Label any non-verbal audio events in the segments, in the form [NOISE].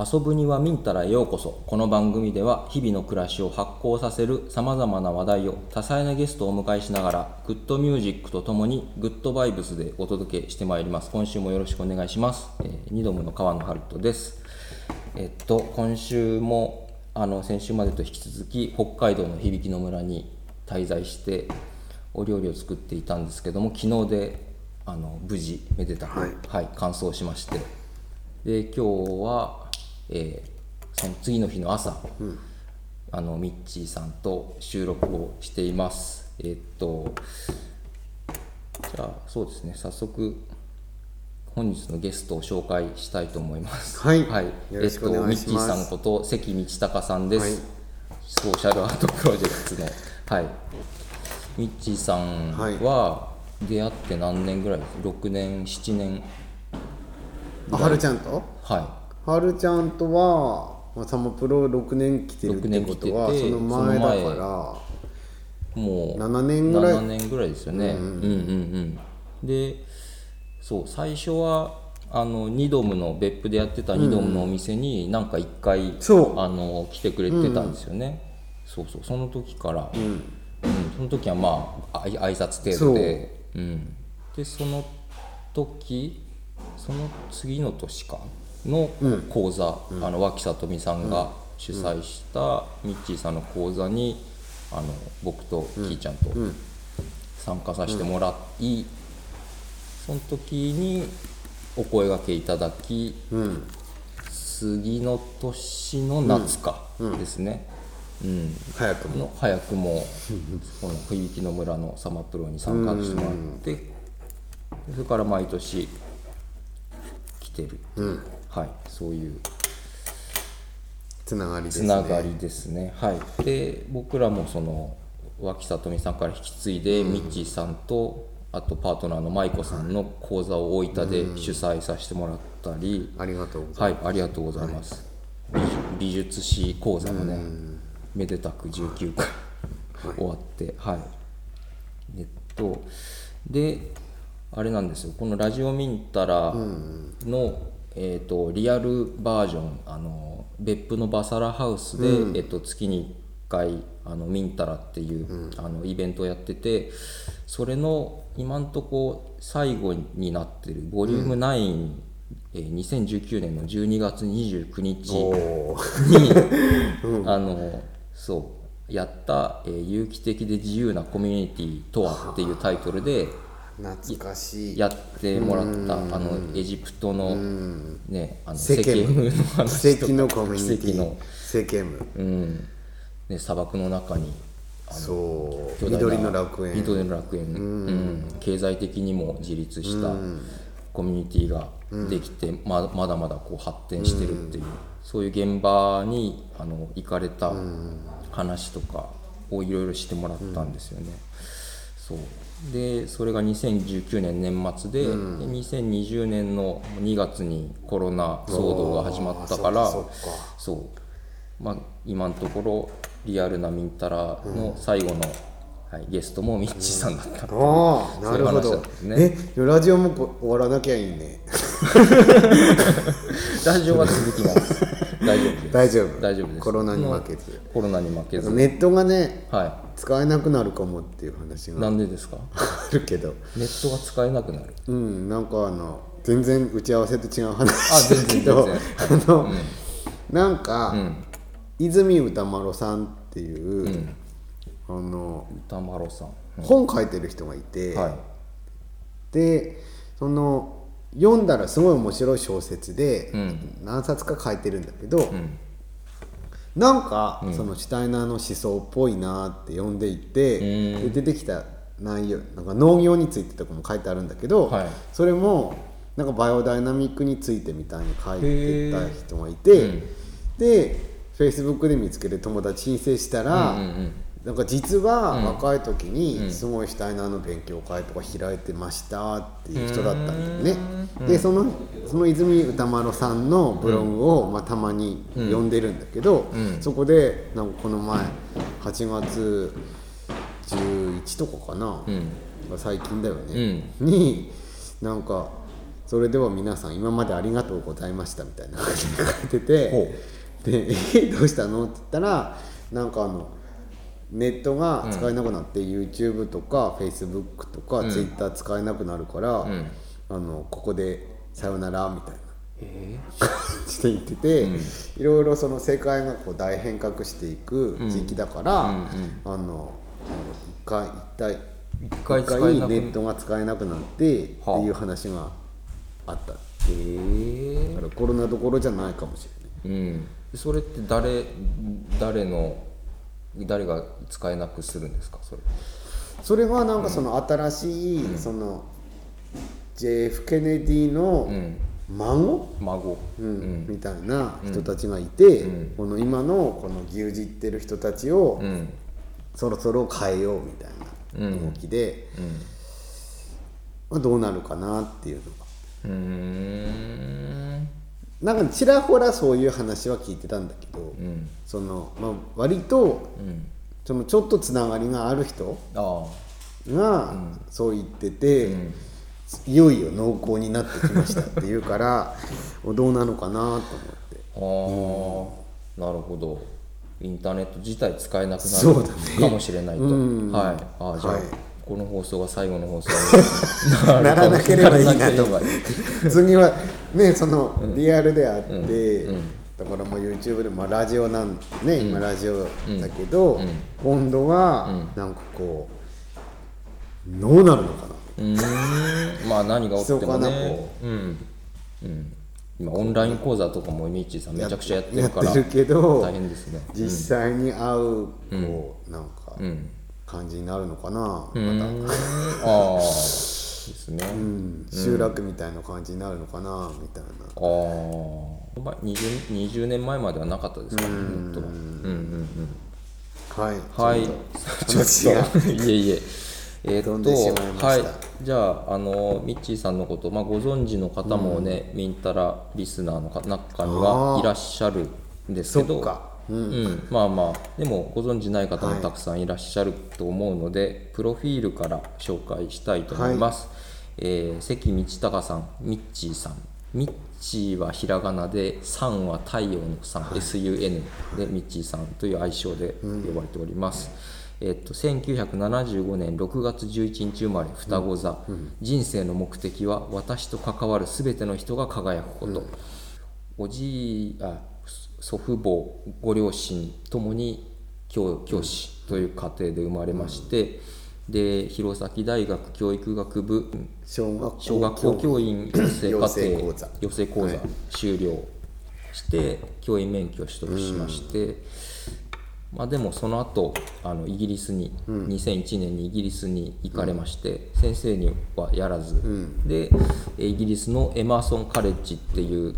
遊ぶにはミンタラへようこそ。この番組では日々の暮らしを発行させるさまざまな話題を多彩なゲストをお迎えしながらグッドミュージックとともにグッドバイブスでお届けしてまいります。今週もよろしくお願いします、えー、二度目の川野春人ですえっと今週もあの先週までと引き続き北海道の響の村に滞在してお料理を作っていたんですけども昨日であの無事めでたく、はい。はい、完走しまして。で今日は、えーその次の日の朝、あのミッチーさんと収録をしています。えーっとじゃあそうですね早速本日のゲストを紹介したいと思います。はい。はい、よろしくお願いします。えっと、ミッチーさんこと関道隆さんです、はい。ソーシャルアートプロジェクトの。はい。ミッチーさんは出会って何年ぐらいです？6年7年あはるちゃんと？ははるちゃんとは、まあ、サマプロ6年来てるってことは6年来ててその前だかいもうら7年ぐらい7年ぐらいですよね、うん、うんうん。でそう最初はあのニドムの別府でやってたニドムのお店になんか一回、そうあの来てくれてたんですよね、そうそうその時から、うん。その時はまああい挨拶程度で。う、ん、でその時その次の年かの講座、あの脇里美さんが主催したミッチーさんの講座にあの僕とキーちゃんと参加させてもらい、その時にお声がけいただき、次の年の夏かですね、うん。早くも。の早くも [LAUGHS] この響の村のサマプロに参加してもらってそれから毎年来てる。う、はい、そういう。つながりですつねながりですね。はい、で僕らもその脇里美さんから引き継いで、ミッチーさんとあとパートナーの舞子さんの講座を大分で主催させてもらったり、ありがとうございはい、ありがとうございます。美術美術史講座もね、めでたく19回終わって、はい。えっと、で、あれなんですよ、このラジオミンタラの、えっと、リアルバージョン、あの別府のバサラハウスで、えっと、月に1回、あのミンタラっていう、あのイベントをやってて、それの今んとこ最後になってる、ボリューム9、えー2019年の12月29日おー。に、[LAUGHS] あのそうやった、えー有機的で自由なコミュニティとは」っていうタイトルで懐かしい。やってもらったあのエジプトの,、ね、あのセケムの話とか。奇跡のコミュニティ。の、セケムうん。ね、砂漠の中にそう。緑の楽園。緑の楽園、うん。経済的にも自立したコミュニティができて、ままだまだこう発展してるっていう、そういう現場にあの行かれた話とかをいろいろしてもらったんですよね。そうでそれが2019年年末で,、で2020年の2月にコロナ騒動が始まったからそう。まあ今のところリアルなミンタラの最後の、はい、ゲストもミッチーさんだった、ああなるほど。ね。えラジオもこ終わらなきゃいいね。[LAUGHS] ラジオは続きます大丈夫です。大丈夫。大丈夫です。コロナに負けず。コロナに負けず。ネットがねは使えなくなるかもっていう話いがなんでですか？あるけど。ネットが使えなくなる。うんなんかあの全然打ち合わせと違う話だけどあの、なんか、泉歌丸さんっていう、あの歌丸さん、本書いてる人がいて、はい。でその読んだらすごい面白い小説で、ん。何冊か書いてるんだけど、なんか、そのシュタイナーの思想っぽいなって読んでいて、で出てきた内容なんか農業についてとかも書いてあるんだけど、はい。それもなんかバイオダイナミックについてみたいに書いてた人がいへてー、でフェイスブックで見つけて友達申請したら、なんか実は若い時にすごいシュタイナーの勉強会とか開いてましたっていう人だったんだよね。でそのその泉歌丸さんのブログを、まあ、たまに読んでるんだけど、そこでなんかこの前8月11とかかな、最近だよね、になんかそれでは皆さん今までありがとうございましたみたいな感じで書いててほでえどうしたの?」って言ったらなんかあのネットが使えなくなって、YouTube とか Facebook とか Twitter 使えなくなるから、あのここでさよならみたいな。え感じで言ってて、いろいろその世界がこう大変革していく時期だから、あの一回一体一回ネットが使えなくなってってはあいう話があった。だえからコロナどころじゃないかもしれない。うん。それって誰誰の誰が使えなくするんですか？それ。それはなんかその新しい、その JF ケネディの孫、孫。うん。みたいな人たちがいて、この今のこの牛耳ってる人たちを、うん。そろそろ変えようみたいな動きで、まあ、どうなるかなっていうのが。うーんなんかちらほらそういう話は聞いてたんだけど、そのまあ、割と、そのちょっとつながりがある人あがそう言ってて、いよいよ濃厚になってきましたっていうから [LAUGHS] どうなのかなと思って。ああ、なるほど。インターネット自体使えなくなるかもしれないと、はい。あーじゃあ、はいこの放送が最後の放送 [LAUGHS] ならなければいいなと次はねそのリアルであって、だからもう YouTube でもラジオなんね、今ラジオだけど、今度はなんかこうどうなるのかな。うーん。まあ何が起きても密かなねこう。ん。うん。今オンライン講座とかもミッチーさんめちゃくちゃやってるからやってるけど大変ですね。実際に会うこう、なんか感じになるのかな、また、ああですね、うん。集落みたいな感じになるのかなみたいな。ああまあ 20, 20年前まではなかったですからねうん。うんうんはい、はい。ちょっといえいえ。えー飛んでしまいました。はい。じゃああのミッチーさんのこと、まあ、ご存知の方もね、ミンタラリスナーのか中にはいらっしゃるんですけどそっかうん。まあまあ。でもご存知ない方もたくさんいらっしゃると思うので、プロフィールから紹介したいと思います、えー関道隆さんミッチーさん。ミッチーはひらがなで「さん」は太陽の「さん」SUN でミッチーさんという愛称で呼ばれております、えっと、1975年6月11日生まれ双子座、人生の目的は私と関わる全ての人が輝くこと、おじいあ祖父母ご両親ともに教教師という家庭で生まれまして、で弘前大学教育学部小学校。小学校教員養成課程講座。養成講座修了して教員免許を取得しまして、まあ、でもその後あのイギリスに、2001年にイギリスに行かれまして、先生にはやらず、でえイギリスのエマーソン・カレッジっていう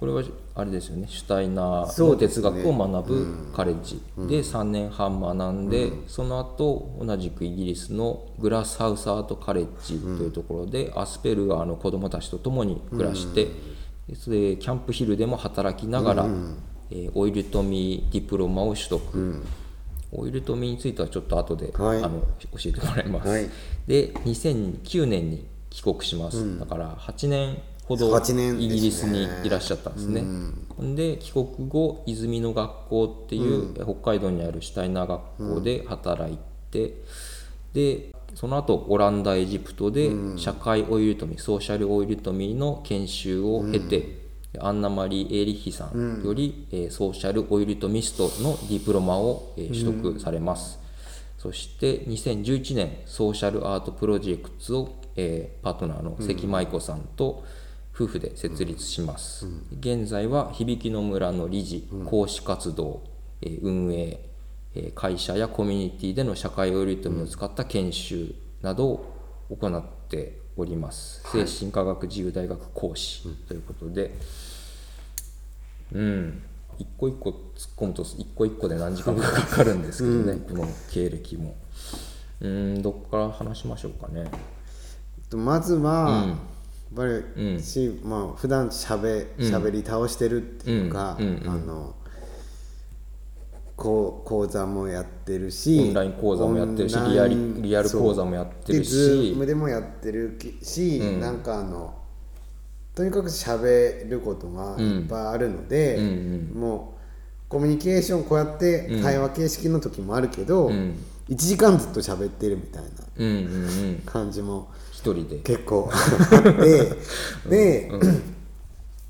これはあれですよね。シュタイナーの哲学を学ぶカレッジ。で3年半学んで、その後同じくイギリスのグラスハウスアートカレッジというところで、アスペルガーの子どもたちと共に暮らして、でそれキャンプヒルでも働きながら、えーオイルトミーディプロマを取得、オイルトミーについてはちょっと後で、はい。あの教えてもらいます、はい。で2009年に帰国します、だから8年ほど8年イギリスにいらっしゃったんですね。で帰国後泉の学校っていう、北海道にあるシュタイナー学校で働いて、でその後オランダエジプトで社会オイルトミー、ソーシャルオイルトミーの研修を経て、アンナ・マリー・エーリッヒさんより、えーソーシャルオイルトミストのディプロマを、えー取得されます。そして2011年ソーシャルアートプロジェクトを、えーパートナーの関舞子さんと夫婦で設立します、現在は響きの村の理事、講師活動、えー運営、えー会社やコミュニティでの社会オイルトミを使った研修などを行っております、精神科学自由大学講師ということで、うん、一個一個突っ込むと一個一個で何時間かかかるんですけどね、この経歴も。うん、どっから話しましょうかね。とまずは、やっぱり、しまあ普段しゃべしゃべり倒してるっていうか、うんうんあのこう講座もやってるしオンライン講座もやってるしリアリリアル講座もやってるし。で Zoom でもやってるし、なんかあのとにかく喋ることがいっぱいあるので、もうコミュニケーションこうやって会話形式の時もあるけど、1時間ずっと喋ってるみたいうんうんうん。な感じも一人で。結構。あってで、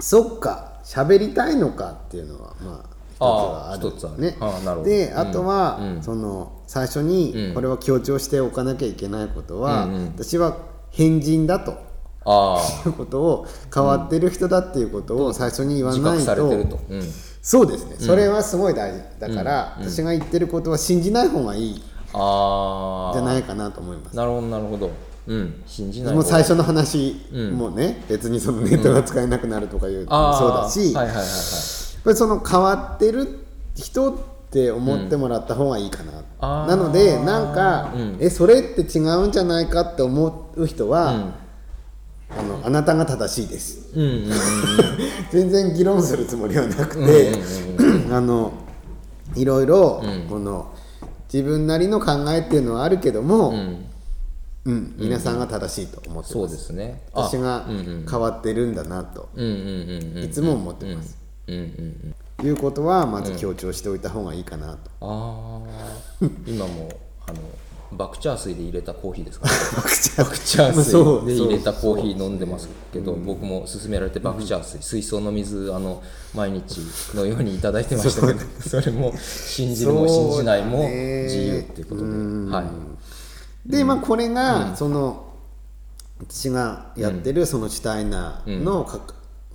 そっか喋りたいのかっていうのはまあ一つはある一つあるあーなるほど。であとは、その最初にこれは強調しておかなきゃいけないことは、私は変人だと。あいうことを変わってる人だっていうことを最初に言わないと、と、うん、そうですね、それはすごい大事。だから、私が言ってることは信じない方がいい。じゃないかなと思います。なるほどなるほどうん。信じない。もう方最初の話もね、別にそのネットが使えなくなるとかいうのもそうだし、はいはいその変わってる人って思ってもらった方がいいかな、あー。なのでなんか、うん。えそれって違うんじゃないかって思う人は、うん。あのあなたが正しいです。うんうんうん [LAUGHS] 全然議論するつもりはなくて、[LAUGHS] あのいろいろ、この自分なりの考えっていうのはあるけども、うん皆さんが正しいと思ってそうます、ですね。私がうんうん変わってるんだなと、うんうんうんうんいつも思ってます、うんうんうんいうことはまず強調しておいた方がいいかなと、ああ [LAUGHS] 今もあのバクチャー水で入れたコーヒーですかねバクチバクチャー水で入れたコーヒー飲んでますけど僕も勧められてバクチャー水。水槽の水あの毎日のようにいただいてましたけどそれも信じるも信じないも自由っていうことで。はいでまあこれが、その私がやってるそのシュタイナーのか、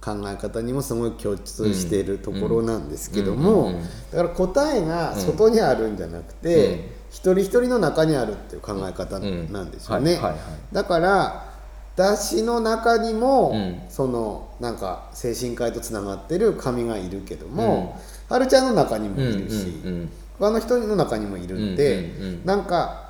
考え方にもすごい共通しているところなんですけどもだから答えが外にあるんじゃなくて、一人一人の中にあるっていう考え方なんですよね。だから私の中にも、ん。そのなんか精神科医とつながってる神がいるけども、はるちゃんの中にもいるし、うんうん。他の人の中にもいるんで、うんうんうん。なんか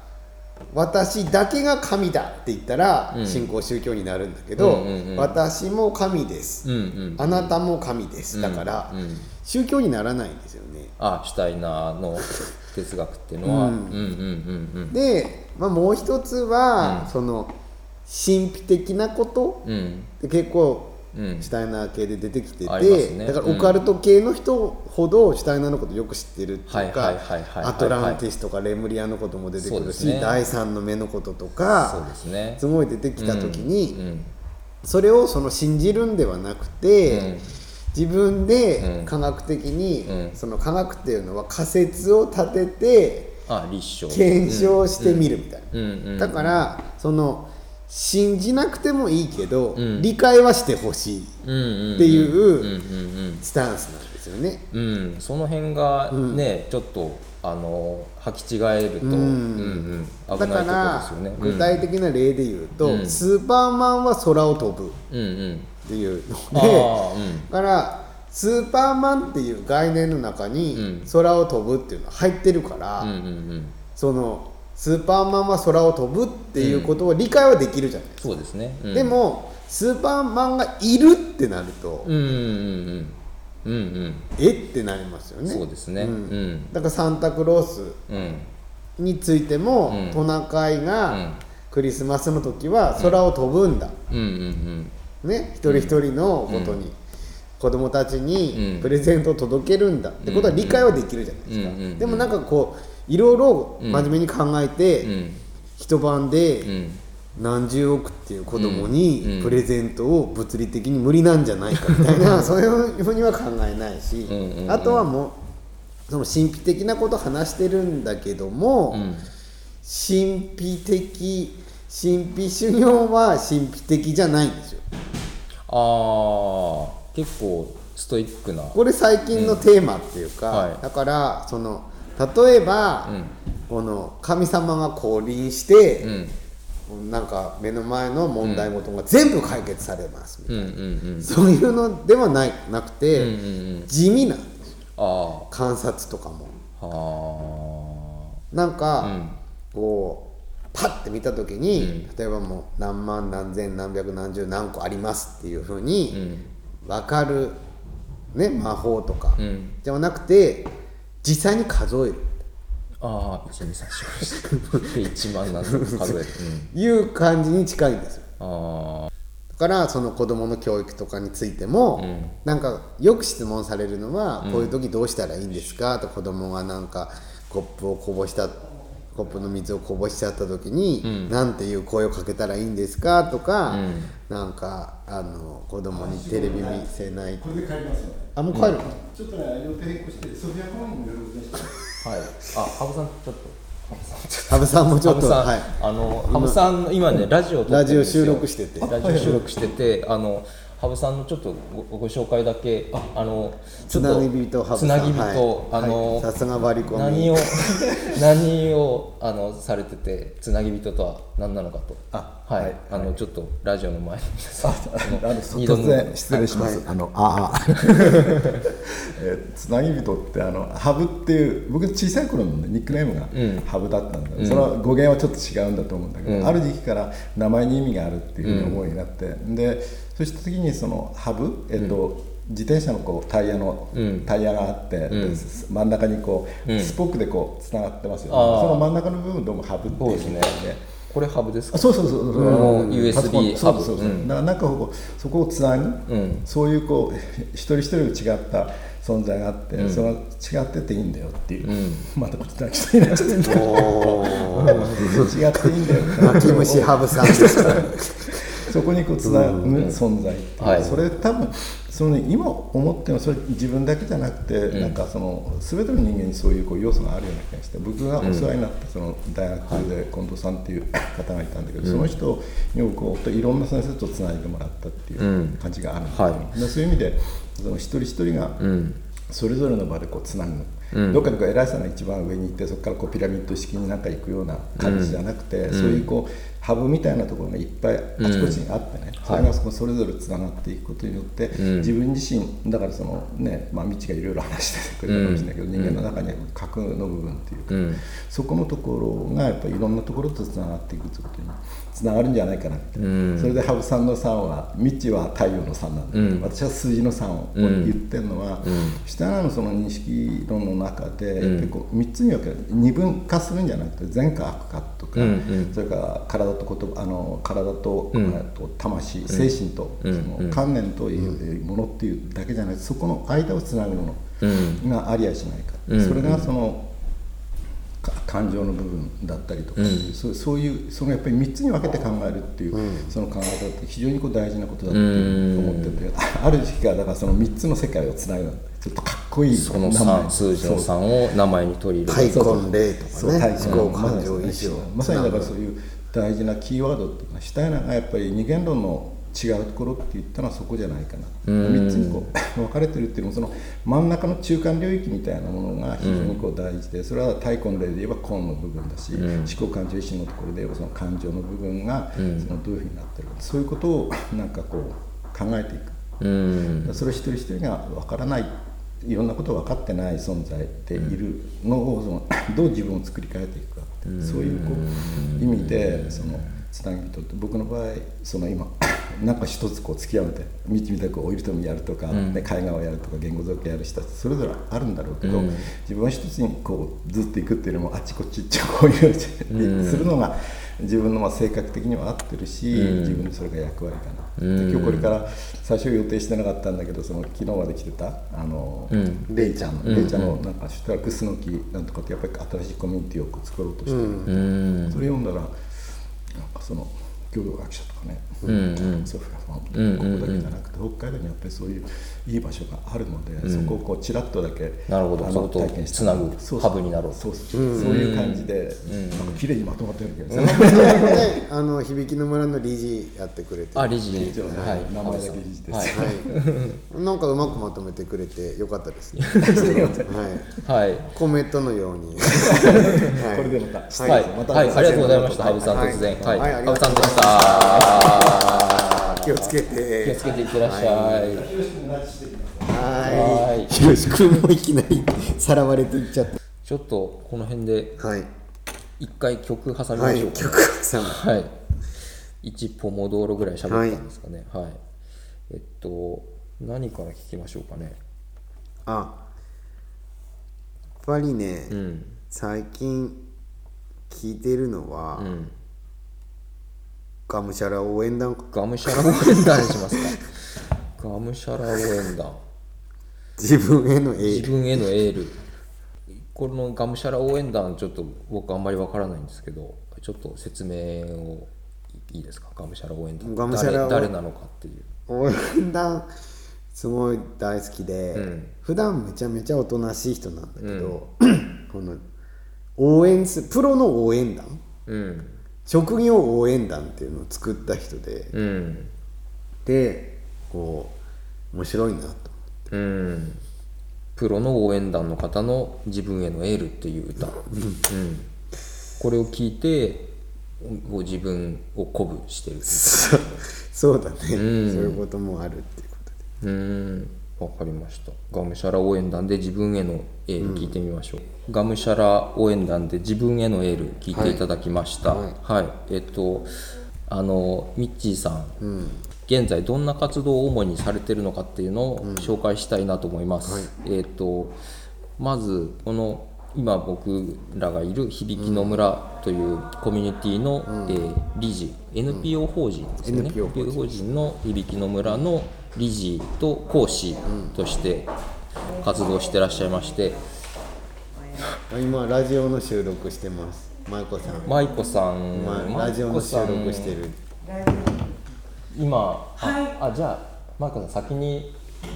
私だけが神だって言ったら信仰宗教になるんだけど、私も神です、あなたも神です。だから、うん。宗教にならないんですよね。あシュタイナーの哲学っていうのは。で、まあ、もう一つは、その神秘的なこと？結構うんシュタイナー系で出てきてて、ね。だからオカルト系の人ほどシュタイナーのことよく知ってるっていうはいかアトランティスとかレムリアのことも出てくるし、ね。第三の目のこととそうかですね。すごい出てきた時に、うんそれをその信じるんではなくて、うん。自分でうん。科学的に、うん。その科学っていうのは仮説を立てて検証してみるみたいな。うん。うん。だからその信じなくてもいいけど、ん。理解はしてほしいうんうんっていううんうんスタンスなんですよね。うん。うんその辺がね、ちょっとあの履き違えると、うん。うん危ないところだからですよね具体的な例で言うと、うん。スーパーマンは空を飛ぶ。っうんうん。ていうのあで、だからスーパーマンっていう概念の中にうん。空を飛ぶっていうのは入ってるから、うんうん。そのスーパーマンは空を飛ぶっていうことを理解はできるじゃないですか、そうですね、うん、でもスーパーマンがいるってなると、うんうんうんうん。うんえってなりますようんね。そうですね。うん。だからサンタクロースうん。についても、うん。トナカイうん。がクリスマスの時は空を飛ぶんだ、うんうんね？一人一人のことに、子供たちにうん。プレゼントを届けるんだってことは理解はできるじゃないですか、うんうんうん。でもなんかこういろいろ真面目に考えて、うん。うん一晩でうん。何十億っていう子供うん。うん。にプレゼントを物理的に無理なんじゃないかみたいな [LAUGHS] そういうふうには考えないし、うんうんうん。あとはもうその神秘的なことを話してるんだけども、うん。神秘的神秘修行は神秘的じゃないんですよ。ああ結構ストイックな。これ最近のテーマっていうか、はい。だからその例えば、うん。この神様が降臨してう、ん。なんか目の前の問題事が全部解決されますみたいな、うんうんうん。そういうのではないなくて、うんうんうん。地味なんですよ。あ観察とかも。なんか、うん。こうパッて見た時に、例えばもう何万何千何百何十何個ありますっていうふうにん。分かる、ね、魔法とか、うん。じゃなくて実際に数える。ああ1 2 3 4 5で1万数える、いう感じに近いんですよ。うん、あからその子どもの教育とかについても、なんかよく質問されるのは、こういう時どうしたらいいんですか？と子供がなんかコップをこぼしたコップの水をこぼしちゃった時に、なんていう声をかけたらいいんですか？とか、なんかあの子供にテレビ見せない。これで帰りますのであもう帰るの、ちょっとね予定変更してソフィア公園にいろはい。あ羽生さんちょっと。羽生さんもちょっと羽生さん、はい。あの羽生さん今ねラジオ撮ってるんですよ。ラジオ収録してて。ラジオ収録しててあの羽生さんのちょっとごご紹介だけあのちょっとつなぎ人羽生さん。つなぎ人、はい。あの、さすがバリコミ何を何をあのされててつなぎ人とは何なのかと。あはい、はい。あのちょっとラジオの前の皆さんあの [LAUGHS] 二度も突然失礼します、あのああ。[LAUGHS] えーつなぎ人ってあのハブっていう僕小さい頃の、ね、ニックネームがハブだったんだ、その語源はちょっと違うんだと思うんだけど、ある時期から名前に意味があるっていうふうに思うようになって、でそうした時にそのハブ、えっと自転車のこうタイヤの、タイヤがあって、で真ん中にこう、スポックでこうつながってますよね。その真ん中の部分どうもハブっていうそうですねこれハブですか？あそうそうそうそう、うん。うん。USB パソコンそうそうそう、ハブうん。だからなんかこうそこをつなぐ、ん。そういうこう一人一人違った存在があって、その違ってていいんだよっていう、またこっち泣きそうになっちゃって違っていいんだよ泣き虫羽生さんですそこにこうつなぐ存在っていう、はい。それ多分その、ね、今思ってもそれ自分だけじゃなくて、なんかその全ての人間にそういうこう要素があるような気がして僕がお世話になったその大学で近藤さんっていう方がいたんだけど、その人に僕こういろんな先生とつないでもらったっていう感じがあるんですよ、はでそういう意味でその一人一人がそれぞれの場でこうつなぐ、どっかでこう偉いさんが一番上に行ってそこからこうピラミッド式になんか行くような感じじゃなくて、そういうこうハブみたいなところがいっぱいあちこちにあってね、それがそこそれぞれつながっていくことによって、自分自身だからそのねまあ未知がいろいろ話してくれたかもしれないけど、人間の中には核の部分っていうか、そこのところがやっぱりいろんなところとつながっていくということにつながるんじゃないかなって、それで羽生さんの3は未知は太陽の3なんだ、私は数字の3を言ってるのは、下のその認識論の中で、やっぱりこう3つに分ける。二分化するんじゃなくて善か悪かとか、それから体と言葉あの体と,、と魂精神と、その観念というものっていうだけじゃなくてそこの間をつなぐものがありやしないか、それがそのか感情の部分だったりとか、そうそういうそのやっぱり3つに分けて考えるっていう、その考え方って非常にこう大事なことだって思ってて、ある時期からだからその3つの世界をつなぐちょっとかっこいいその名前。3数字の3を名前に取り入れる。太根霊とかね。そう太思考まさに感情意まさにだからそういう大事なキーワードっていうのはシュタイナーがやっぱり二元論の違うところって言ったのはそこじゃないかな。3つにこう [LAUGHS] 分かれてるっていうのもその真ん中の中間領域みたいなものが非常にこう大事でそれは太根霊で言えば根の部分だし、思考感情意志のところで言えばその感情の部分がそのどういうふうになってるか。そういうことをなんかこう考えていく。うん。それを一人一人が分からない。いろんなことを分かってない存在でいるのをそのどう自分を作り変えていくかってそういうこう意味でそのつなぎ人って僕の場合その今 [LAUGHS] なんか一つこう突き合わせて道みたくオイルトムやるとか、ね、絵画をやるとか言語造形やる人それぞれあるんだろうけど、自分は一つにこうずっといくっていうよりもあっちこっちこういうふうにするのが自分のまあ性格的には合ってるし、自分のそれが役割かな、で今日これから最初予定してなかったんだけどその昨日まで来てたあの、レイちゃん、レイちゃんのなんかシュタラクスノキなんとかってやっぱり新しいコミュニティを作ろうとしてる、それ読んだらその共同学者とかね、ソフィアファンここだけじゃなくて北海道にやっぱりそういういい場所があるので、そこをこうちらっとだけなるほど。あのそこと体験してつなぐハブになろうと。そうそう。そういう感じで、なん。か綺麗にまとまってるけど、ね [LAUGHS] あの響きの村の理事やってくれてあ理事。一応ねはい。名前だけ理事です、はい。はい、[LAUGHS] なんかうまくまとめてくれてよかったですね。はい、はい。コメントのように。[LAUGHS] これでまた、はい、またはい、ありがとうございました、羽生さん、はい突然、はい、はい。ありがとう羽生さんでした。気をつけ気をてつ。けていってらっしゃい。ははいい。ひろし君もいきなりさらわれていっちゃっちょっとこの辺でた。はい。一回曲挟みはい。ましょうか。曲さん。はい。一ポモドーロぐらい喋ったんですかね。はい。えっと、何から聞きましょうかね。あ。やっぱりね、うん。最近聞いてるのは、うん。がむしゃら応援団？がむしゃら応援団にしますか。がむしゃら応援団。自分へのエール。自分へのエール。このがむしゃら応援団ちょっと僕あんまりわからないんですけどちょっと説明をいいですか？がむしゃら応援団。がむしゃら応誰誰なのかっていう。応援団すごい大好きで、ん。普段めちゃめちゃおとなしい人なんだけど、この応援すプロの応援団？うん職業応援団っていうのを作った人で、うん。でこう面白いなとうん。プロの応援団の方の自分へのエールっていう歌、うん、これを聞いてご自分を鼓舞してる。そう。そうだね、そういうこともあるっていうことで。うんわかりました。がむしゃら応援団で自分へのエール聞いてみましょう、がむしゃら応援団で自分へのエール聞いていただきました。はい、えっとあのミッチーさん、現在どんな活動を主にされてるのかっていうのを紹介したいなと思います、えっとまずこの今僕らがいる響きの村というコミュニティの、えー理事 NPO 法人ですよね、NPO 法人。の響きの村の理事と講師として活動してらっしゃいまして、今ラジオの収録してます。舞子さん、舞子さん、ま舞ラジオの収録してる。今、ああじゃあ舞子さん先に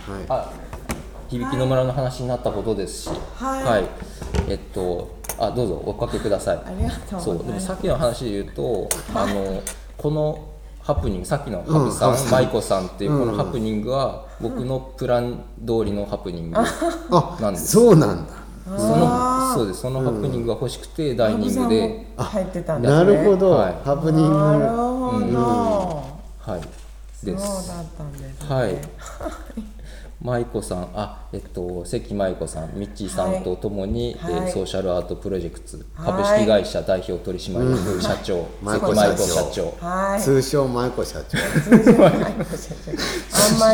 はい。あ響きの村の話になったことですし、はい。えっとあどうぞおかけください。ありがとうそうでもございます。さっきの話で言うと、あのこのハプニングさっきのハプさん、う。ん舞子さんっていうこのハプニングは、僕のプラン通りのハプニングあなんです。そうなんだ。そのそうです。そのハプニングが欲しくてダイニングで、入ってたんですね。なるほど、はい。ハプニング。なるほど、はい。そうだですったんですね。はい。舞子さん、あ、えっと、関舞子さん、ミッチーさんとともに、はい。えーソーシャルアートプロジェクトはい。株式会社代表取締役社長、舞子関舞子社長。社長。はい。通称舞子社長。あんま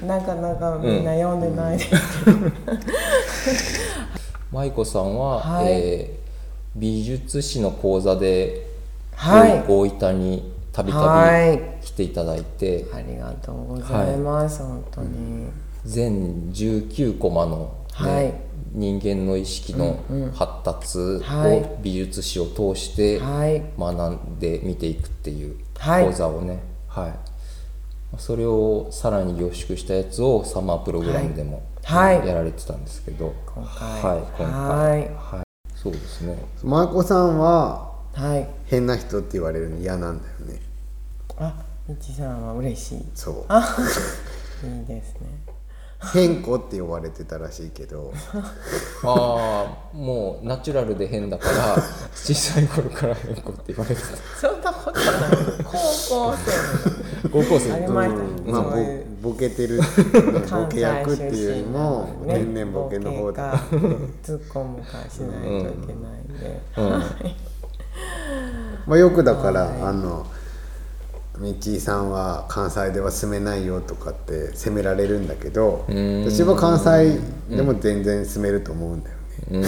りなかなかみんな読んでないです。けど、舞子さんは、はい。えー美術史の講座で、はい。大分にたびたはい。び来ていただいて、ありがとうございます、本当に、全19コマの、ねはい。人間の意識の発達はい。を美術史を通してはい。学んで見ていくっていうはい。講座をね、はい。それをさらに凝縮したやつをサマープログラムでもはい。やられてたんですけど、今回。はい今回。はい。はい。そうですね。舞子さんははい。変な人って言われるの嫌なんだよね。あみちさんは嬉しい。[LAUGHS] いいそうですね変子って呼ばれてたらしいけど。ああもうナチュラルで変だから [LAUGHS] 小さい頃から変子って言われてた。そんなことない。高校生高校生。ありまあそういうボボケてるボケ役っていうよりも天然ボケの方だ。突っ込むかしないといけないんで、まあ、よくだから、あのミッチーさんは関西では住めないよとかって責められるんだけど私は関西でも全然住めると思うんだよね、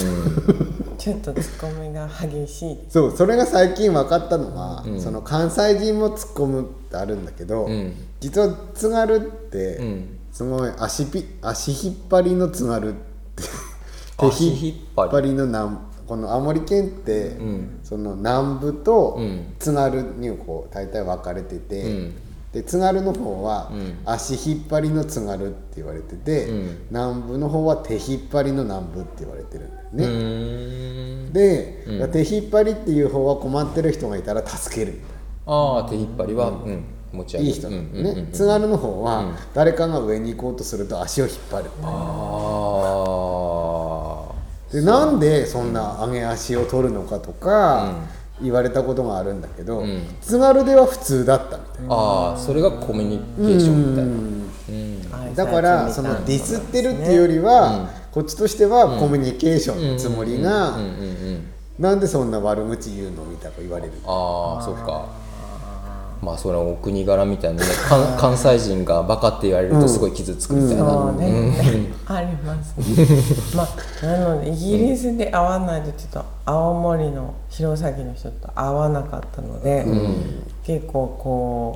[LAUGHS] ちょっと突っ込みが激しいそうそれが最近分かったのは、その関西人も突っ込むってあるんだけど、ん。実は津軽って、ん。すごい足ピ足引っ張りの津軽って。手足引っ張りの南この青森県って、その南部とん。津軽にこう大体分かれてて、ん。で津軽の方は、足引っ張りの津軽って言われてて、南部の方は手引っ張りの南部って言われてるんだよね。で、手引っ張りっていう方は困ってる人がいたら助けるああ手引っ張りは、うん。持ち上げいい人なのうんうんうんね津軽の方は、誰かが上に行こうとすると足を引っ張る。ああでなんでそんな上げ足を取るのかとか言われたことがあるんだけど、津軽では普通だったみたいああそれがコミュニケーションみたいな、なだからそのディスってるっていうよりは、こっちとしてはコミュニケーションのつもりが、うんうんうんなんでそんな悪口言うのみたいな言われるああそうかまあそれはお国柄みたいなね [LAUGHS] 関関西人がバカって言われるとすごい傷つくみたいな、そうね、[LAUGHS] あります、まあなのでイギリスで会わないとちょっと青森の弘前の人と会わなかったので、結構こ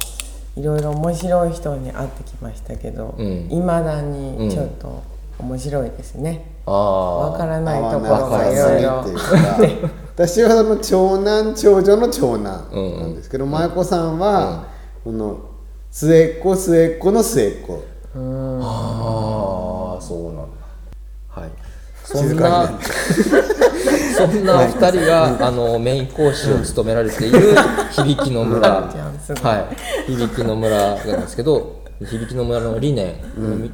ういろいろ面白い人に会ってきましたけどうん。いま、だにちょっと面白いですね。ああわからないところがいろいろ [LAUGHS] 私はあの長男長女の長男なんですけど、舞子さんは、この末っ子末っ子の末っ子。ああそうなんだ。はい。そんな [LAUGHS] そんな二人があのメイン講師を務められている響きの村。はい。響きの村なんですけど響きの村の理念、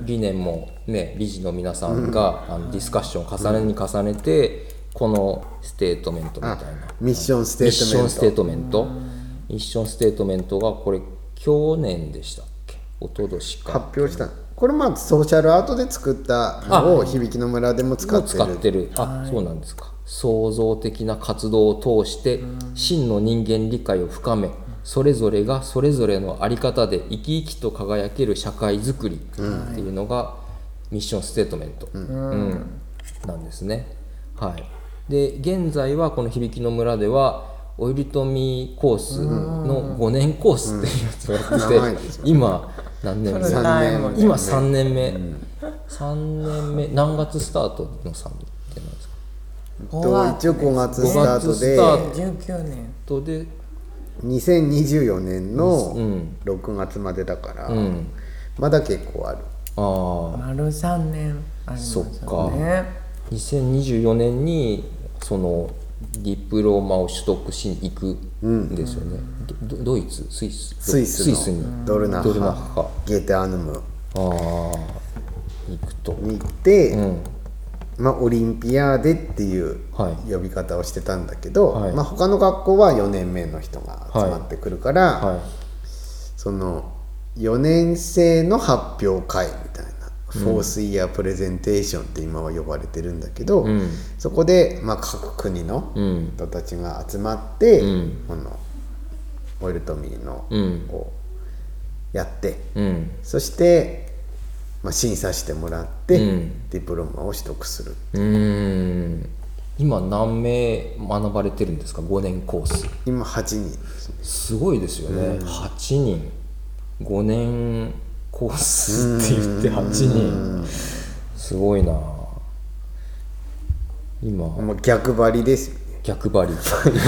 理念もね理事の皆さんが、あのディスカッションを重ねに重ねて、このステートメントみたいな。ミッションステミッションステーートトメント。ミッションステートメントがこれ去年でしたっけ？一昨年か。発表した。これまあソーシャルアートで作ったのを響きの村でも使ってる。使ってる。あ、そうなんですか。創造的な活動を通して真の人間理解を深めそれぞれがそれぞれの在り方で生き生きと輝ける社会づくりっていうのがミッションステートメント、うん。なんですね。はい、で現在はこの響きの村ではオイルトミーコースの5年コースっていうやつをやってて、長いですよ今何年目？今3年目、三年目。何月スタートの3ってなんですか？と一応5月スタートで5月スタート19年。とで2024年のうん。6月までだから、ん。まだ結構ある。ああ丸3年ありますよそっか。ね。2024年にそのディプローマを取得しに行くんですよね、どドイツ？スイス？スイススイスに。のドルナハ。ハ。ゲーテアヌム。ああ行くと。に行って、うん。まあ、オリンピアーデっていうはい。呼び方をしてたんだけど、はい。まあ、他の学校は4年目の人が集まってくるから、はい。その4年生の発表会みたいな、フォースイヤープレゼンテーションって今は呼ばれてるんだけど、ん。そこで、まあ、各国のうん。人たちが集まって、うん。このオイルトミーのうん。をやって、うん。そして、まあ、審査してもらって、うん。ディプローマを取得する。今何名学ばれてるんですか？5年コース。今8人ですね。すごいですよね、8人。5年コースって言って8人すごいな。今。逆張りですよね。逆張り。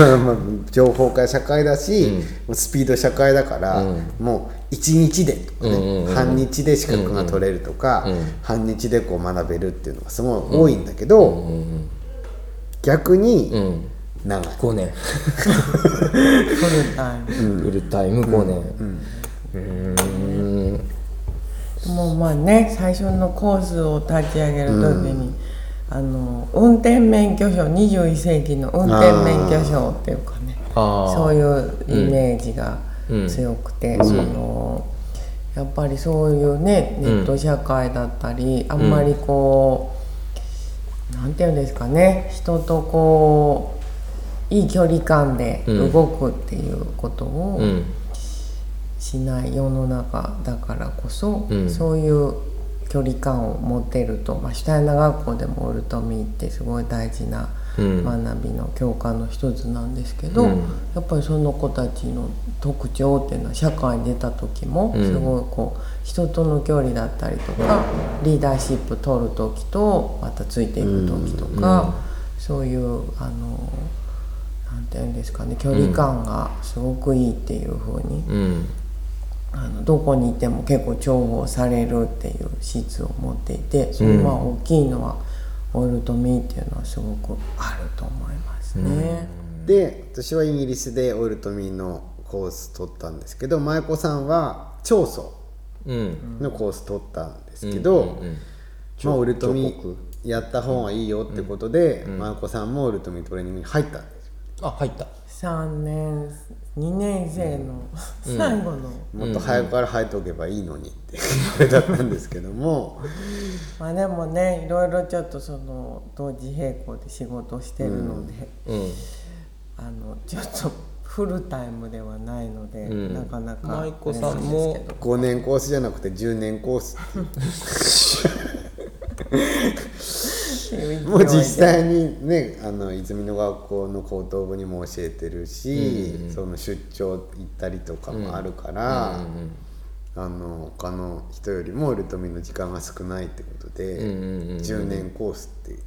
[LAUGHS] 情報化社会だし、もうスピード社会だから、もう1日でとかね、半日で資格が取れるとか、半日でこう学べるっていうのがすごい多いんだけど、逆にうん。長い、5年。[LAUGHS] フルタイム。フルタイム5年。うーんもうまあね最初のコースを立ち上げる時に、あの運転免許証21世紀の運転免許証っていうかねそういうイメージが強くて、そのやっぱりそういうねネット社会だったり、あんまりこう、なんていうんですかね人とこういい距離感で動くっていうことを、うんしない世の中だからこそ、うん。そういう距離感を持てると、まあ、シュタイナー学校でもオルトミーってすごい大事なうん。学びの教科の一つなんですけど、うん。やっぱりその子たちの特徴っていうのは社会に出た時もうん。すごいこう人との距離だったりとかリーダーシップ取る時とまたついていく時とか、そういうあのなんていうんですかね距離感がすごくいいっていうふうにうんあのどこにいても結構重宝されるっていう質を持っていてそれまあ大きいのはオイルとミーっていうのはすごくあると思いますね。で私はイギリスでオイルトミーのコース取ったんですけど舞子さんは長宗うん。のコース取ったんですけど、うんうんまあ、オイルトミーやった方がいいよってことで、舞子さんもオイルトミートレーニングに入ったんですよ。あ入った3年2年生の最後の、もっと早くから入っておけばいいのにってあれだったんですけども。[LAUGHS] まあでもねいろいろちょっとその同時並行で仕事してるので、うん。あのちょっとフルタイムではないので、ん。なかなか舞子さんもですけど。5年コースじゃなくて10年コース [LAUGHS] [LAUGHS] もう実際にねあの泉の学校の高等部にも教えてるし、その出張行ったりとかもあるから、あの他の人よりもウルトミの時間が少ないってことで、10年コースって。いう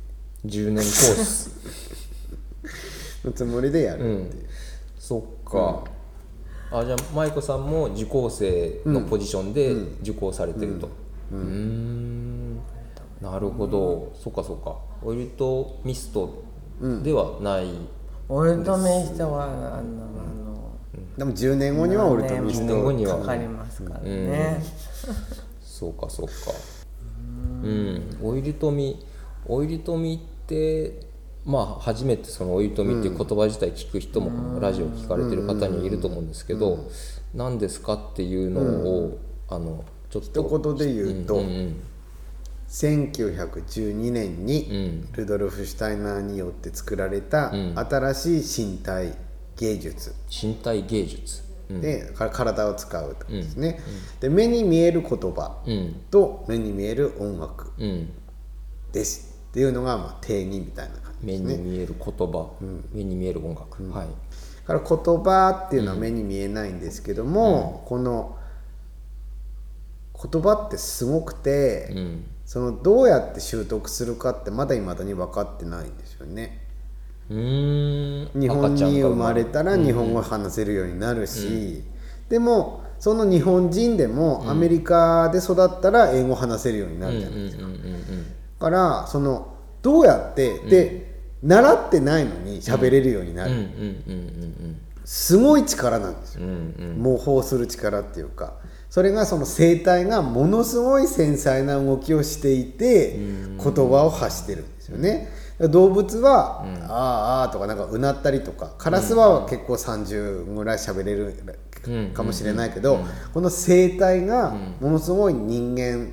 10年コース。[LAUGHS] のつもりでやるっていう、そっか、あじゃあ舞子さんも受講生のポジションで受講されてると。うーんなるほど、そっかそっか。オイルとミストではない、オルトメイストはあのあのでも10年後にはウルトミス10年後には。かかりますからね、そうかそうか。うん。オイルトミオイルトミってまあ初めてそのオイルトミっていう言葉自体聞く人もラジオ聞かれてる方にいると思うんですけど何ですかっていうのをあのちょっと一言で言うと、うんうん1912年にルドルフ・シュタイナーによって作られた新しい身体芸術、身体芸術。でか体を使うとですね、で目に見える言葉と目に見える音楽うん。ですっていうのがまあ定義みたいな感じ目に見える言葉、目に見える音楽、はい。だから言葉っていうのは目に見えないんですけども、この言葉ってすごくて、うんそのどうやって習得するかってまだいまだに分かってないんですよね。うーん。日本に生まれたら日本語を話せるようになるし、でもその日本人でもアメリカで育ったら英語を話せるようになるじゃないですか。だからそのどうやって、で習ってないのに喋れるようになる、うんうんうんうん。すごい力なんですよ、うんうん。模倣する力っていうかそれがその声帯がものすごい繊細な動きをしていて言葉を発してるんですよね。動物は「あーあー」とかなんかうなったりとかカラスは結構30ぐらい喋れるかもしれないけどこの声帯がものすごい人間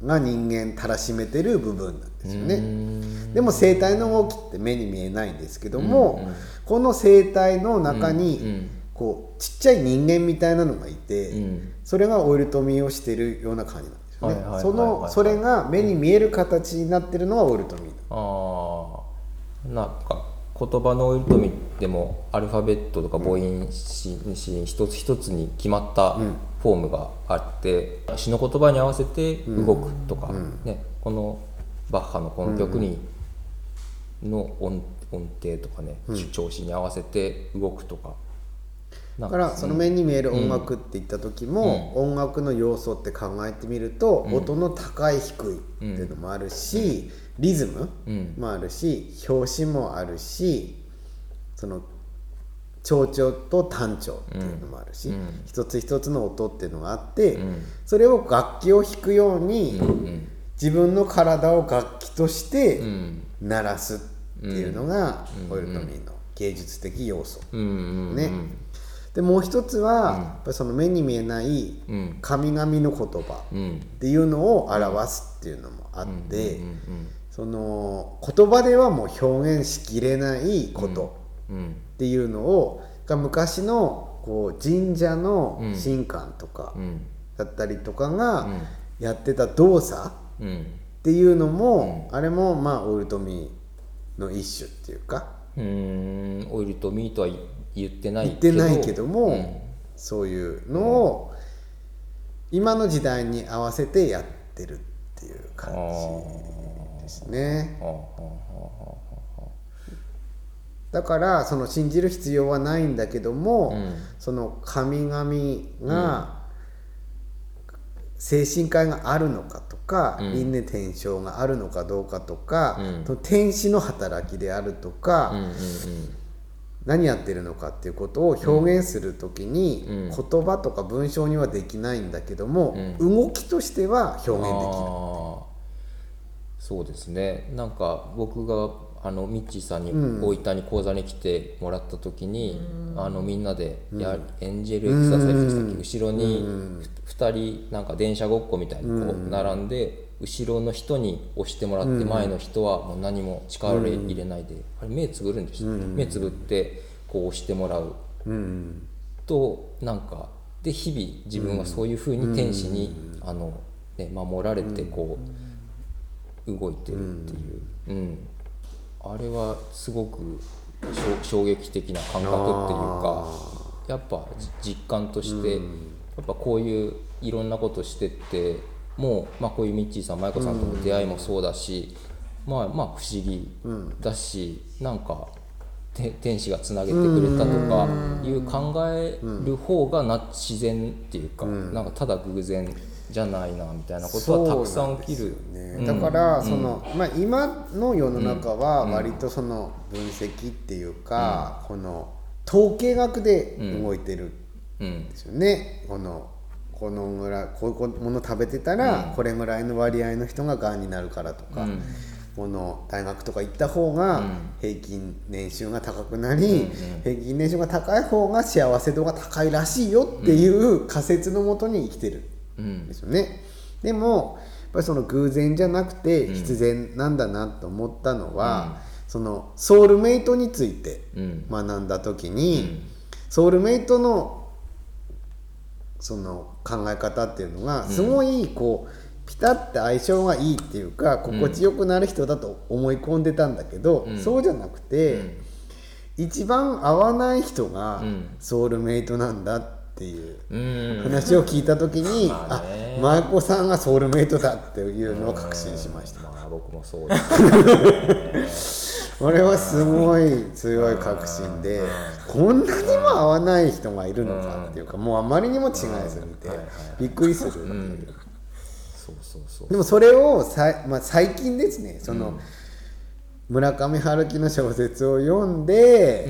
が人間たらしめてる部分なんですよね。でも声帯の動きって目に見えないんですけども、この声帯の中にこうちっちゃい人間みたいなのがいて、それがオイルトミーをしてるような感じなんですよね。はいはいはいはい。そのそれが目に見える形になってるのがオイルトミー。ああなんか言葉のオイルトミでもアルファベットとか母音子子一つ一つに決まったフォームがあって詩の言葉に合わせて動くとか、ね、このバッハのこの曲にの音音程とかね、調子に合わせて動くとかだからその目に見える音楽って言った時も、音楽の要素って考えてみると、音の高い低いっていうのもあるし、リズムもあるし拍子もあるしその長調と短調っていうのもあるし、一つ一つの音っていうのがあって、それを楽器を弾くように、自分の体を楽器として鳴らすっていうのがオイルトミーの芸術的要素。ね、でもう一つは、やっぱりその目に見えない神々の言葉っていうのを表すっていうのもあって、その言葉ではもう表現しきれないことっていうのをが昔のこう神社の神官とかだったりとかがやってた動作うん。っていうのも、あれもまあオイルトミーの一種っていうか。うーんオイルとミートは言ってない言ってないけども、そういうのを今の時代に合わせてやってるっていう感じですね。だからその信じる必要はないんだけども、その神々が精神科医があるのかとか、輪廻転生があるのかどうかとか、その天使の働きであるとか、何やってるのかっていうことを表現する時に、言葉とか文章にはできないんだけども、動きとしては表現できる。そうですね。なんか僕があのミッチーさんに大分に講座に来てもらった時に、あのみんなでや、エンジェルエクササイズでしたっけ、後ろに2人なんか電車ごっこみたいにこう並んで、後ろの人に押してもらって前の人はもう何も力を入れないで、あれ目つぶるんでしたっけ、目つぶってこう押してもらう。となんかで日々自分はそういうふうに天使に、あのね、守られてこう、動いてるっていう、うん。あれはすごく衝衝撃的な感覚っていうかやっぱ実感として、やっぱこういういろんなことしてってもう、まあ、こういうミッチーさん舞子さんとの出会いもそうだし、まあまあ不思議だし、なんかて天使がつなげてくれたとかいう考える方がな自然っていうか、なんかただ偶然じゃないなみたいなことはたくさん起きる。ね、だからその、まあ、今の世の中は割とその分析っていうか、この統計学で動いてるうんんですよね、このこのぐらいこういうもの食べてたら、これぐらいの割合の人ががんになるからとか、この大学とか行った方が平均年収が高くなり、平均年収が高い方が幸せ度が高いらしいよっていう仮説のもとに生きてるんですよね。でもやっぱりその偶然じゃなくて必然なんだなと思ったのは、そのソウルメイトについてうん。学んだ時に、ソウルメイトのその考え方っていうのがすごいこうピタッて相性がいいっていうか心地よくなる人だと思い込んでたんだけど、そうじゃなくて、一番合わない人がソウルメイトなんだっていううん。話を聞いた時に、まあ舞子さんがソウルメイトだっていうのを確信しました。まあ僕もそうです [LAUGHS] これはすごい強い確信でこんなにも合わない人がいるのかっていうかもうあまりにも違いすぎてびっくりするっていうでもそれをさい、まあ、最近ですねその、村上春樹の小説を読んで、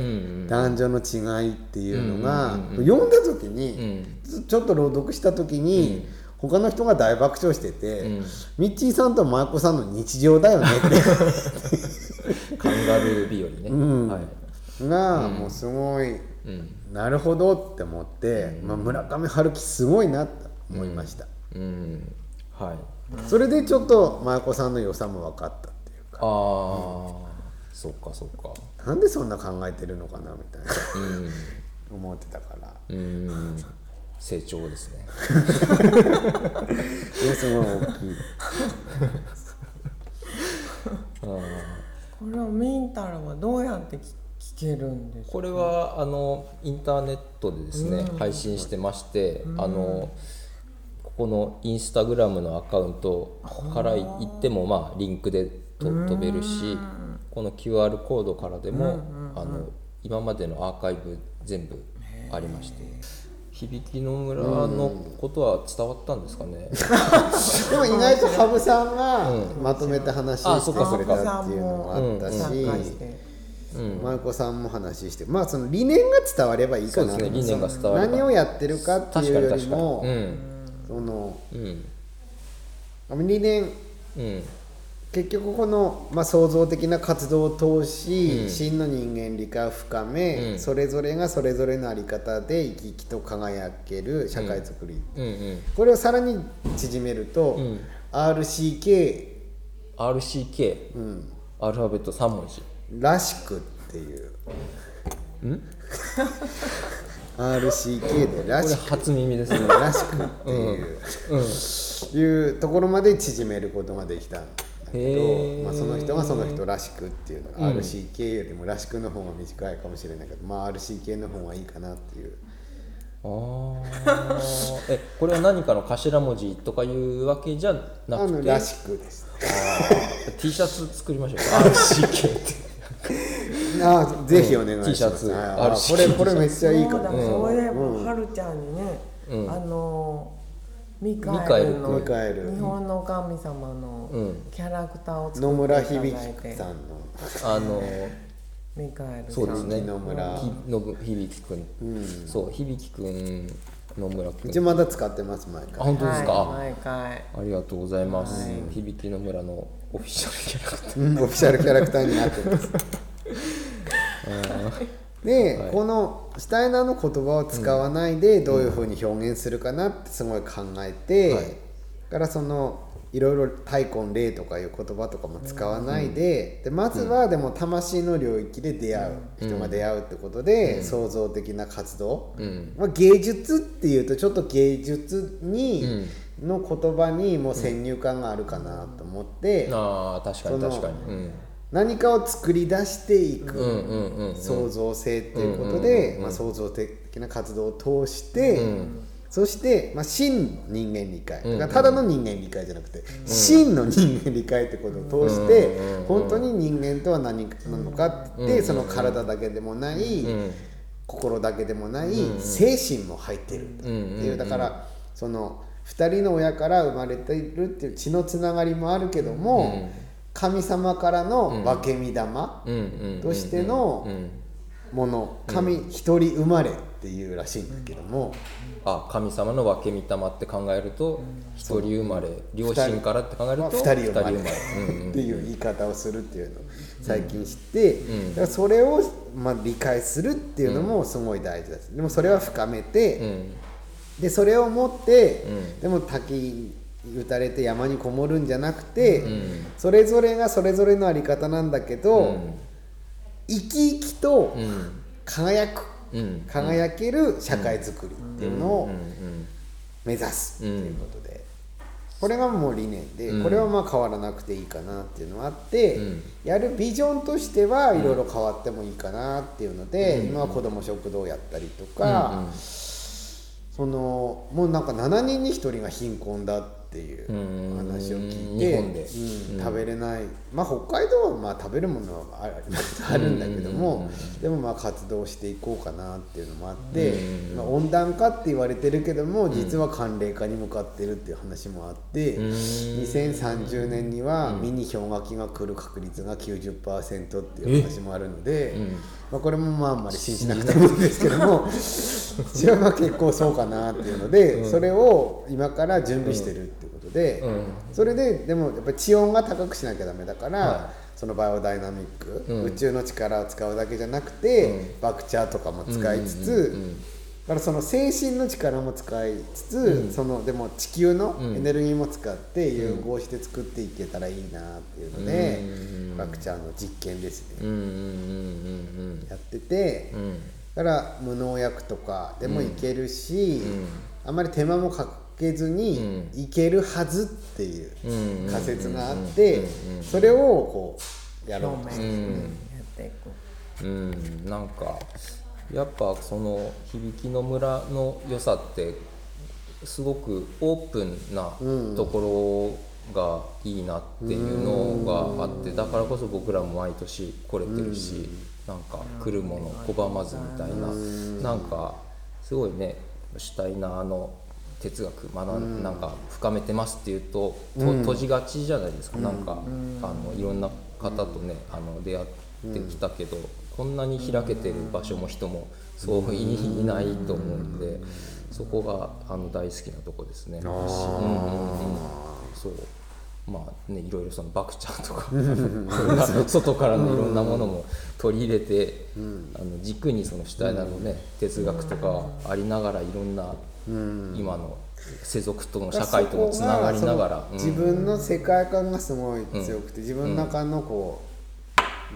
男女の違いっていうのが、読んだ時に、ちょっと朗読した時に、他の人が大爆笑してて、ミッチーさんと舞子さんの日常だよねって [LAUGHS] カンガルー日和ね、はいが、もうすごい、なるほどって思って、まあ、村上春樹すごいなと思いました、うん。はい。それでちょっと舞子さんの良さも分かったっていうか。ああそっかそっか。なんでそんな考えてるのかなみたいな、思ってたから。うん。成長ですね。[LAUGHS] いやすごい大きい [LAUGHS] これをミンタラはどうやって聞聞けるんですか？これはあのインターネットでですね、配信してまして、あのここのインスタグラムのアカウントから行ってもまあリンクでと飛べるし、この QR コードからでも、あの今までのアーカイブ全部ありまして響きの村のことは伝わったんですかね、[LAUGHS] でも意外と羽生さんがまとめて話あしてくれたっていうのもあったし。舞子さんも話して。まあその理念が伝わればいいかな。そうですね。理念が伝われば。何をやってるかっていうよりも確かに確かそのうん。理念うん結局この、まあ、創造的な活動を通し、真の人間理解を深め、それぞれがそれぞれの在り方で生き生きと輝ける社会づくり、うんうん。これをさらに縮めると、RCK、RCK、うん、アルファベット3文字。らしくっていう。[LAUGHS] RCK でらしく。初耳ですね。らしくっていう,、いうところまで縮めることができた。んだけへど、ー。まあ、その人がその人らしくっていうのが、RCK よりもらしくの方が短いかもしれないけど、まあ、RCK の方がいいかなっていう。ああえこれは何かの頭文字とかいうわけじゃなくて？らしくです。T シャツ作りましょう。[LAUGHS] RCK って。あぜひお願いします、T シャツ。あ RCK これこれめっちゃいいかそうだも、そういえば、はるちゃんにね、あのミカエルのミカエル。日本の神様のキャラクターを作野村っていた響だいて。さんの。あのミカエルさそうですね。野村。ひのぶ響くん、そう響くん野村くんうちまだ使ってます毎あ回本当ですか、はい、毎回。ありがとうございます、響きの村のオフィシャルキャラクター。うんオフィシャルキャラクターになってます [LAUGHS] で、このシュタイナーの言葉を使わないでどういうふうに表現するかなってすごい考えて、はい。からそのいろいろ太鼓霊とかいう言葉とかも使わないで,、でまずはでも魂の領域で出会う、人が出会うってことで、創造的な活動、まあ、芸術っていうとちょっと芸術にの言葉にもう先入観があるかなと思って、ああ確かに確かに。うん何かを作り出していく、うんうんうん創造性っていうことで、まあ、創造的な活動を通して、そして、まあ、真人間理解。だからただの人間理解じゃなくて、真の人間理解ってことを通して、本当に人間とは何なのかってその体だけでもない、心だけでもない、精神も入ってるっていう、だからその2人の親から生まれているっていう血のつながりもあるけども、神様からの分け身玉、としてのもの。神一人生まれっていうらしいんだけども、あ神様の分け御霊って考えると一人生まれ両親からって考えるとまあ二人生まれ。っていう言い方をするっていうの。を最近知って、だからそれをまあ理解するっていうのもすごい大事ですでもそれは深めて、うん。でそれを持って、でも滝打たれて山にこもるんじゃなくて、それぞれがそれぞれのあり方なんだけど、生き生きと輝く、うん。輝ける社会づくりっていうのを目指すっていうことで、これがもう理念で、これはまあ変わらなくていいかなっていうのがあって、やるビジョンとしてはいろいろ変わってもいいかなっていうので、今は子ども食堂やったりとか、そのもうなんか7人に1人が貧困だっていう話を聞いて、うん。食べれない。まあ北海道はまあ食べるものはある [LAUGHS] あるんだけども、でもまあ活動していこうかなっていうのもあって、まあ、温暖化って言われてるけども実は寒冷化に向かってるっていう話もあって、2030年にはミニ氷河期が来る確率が90%っていう話もあるので、まあ、これもまああんまり信じなくてもいいんですけども自分は結構そうかなっていうので、それを今から準備してるっていうことで、それででもやっぱり地温が高くしなきゃダメだから、そのバイオダイナミック、宇宙の力を使うだけじゃなくて、バクチャーとかも使いつつ、だからその精神の力も使いつつ、そのでも地球のエネルギーも使って融合して作っていけたらいいなっていうので、バクチャーの実験ですね、うんうんうんうんやってて、だから無農薬とかでもいけるし、あん。まり手間もかけずにいけるはずっていう仮説があって、それをこうやろうとして表面にやっていく。うんうん。なんかやっぱその響きの村の良さってすごくオープンなところがいいなっていうのがあってだからこそ僕らも毎年来れてるしなんか来るもの拒まずみたいななんかすごいねシュタイナーの哲学学んなんか深めてますっていうとと閉じがちじゃないですか。なんかあのいろんな方とねあの出会ってきたけどこんなに開けてる場所も人もそういないと思うんでそこがあの大好きなとこですね。うんうんうん。そう。まあねいろいろそのバクチャーとか [LAUGHS] 外からのいろんなものも取り入れて、あの軸にそのシュタイナーのね哲学とかありながらいろんな今の世俗との社会ともつながりながら自分の世界観がすごい強くて、自分の中のこう、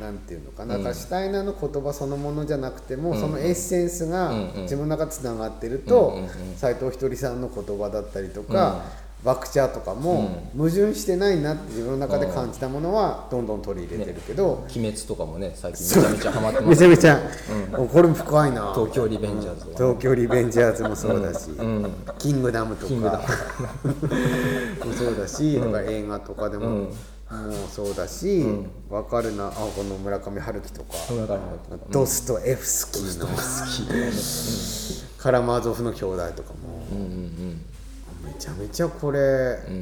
なんていうのかな、だからシュタイナーの言葉そのものじゃなくても、そのエッセンスが自分の中でつながってると斎、藤ひとりさんの言葉だったりとか、バクチャーとかも矛盾してないなって自分の中で感じたものはどんどん取り入れてるけど、鬼滅とかもね最近めちゃめちゃハマってまめすちゃめちゃ、おこれも深いな。東京リベンジャーズは。東京リベンジャーズもそうだし、キングダムとか。[LAUGHS] もそうだし、だから映画とかでも、もうそうだし、わかるなあこの村上春樹とか、ドストエフスキーのカラマーゾフの兄弟とかも、めちゃめちゃこれ、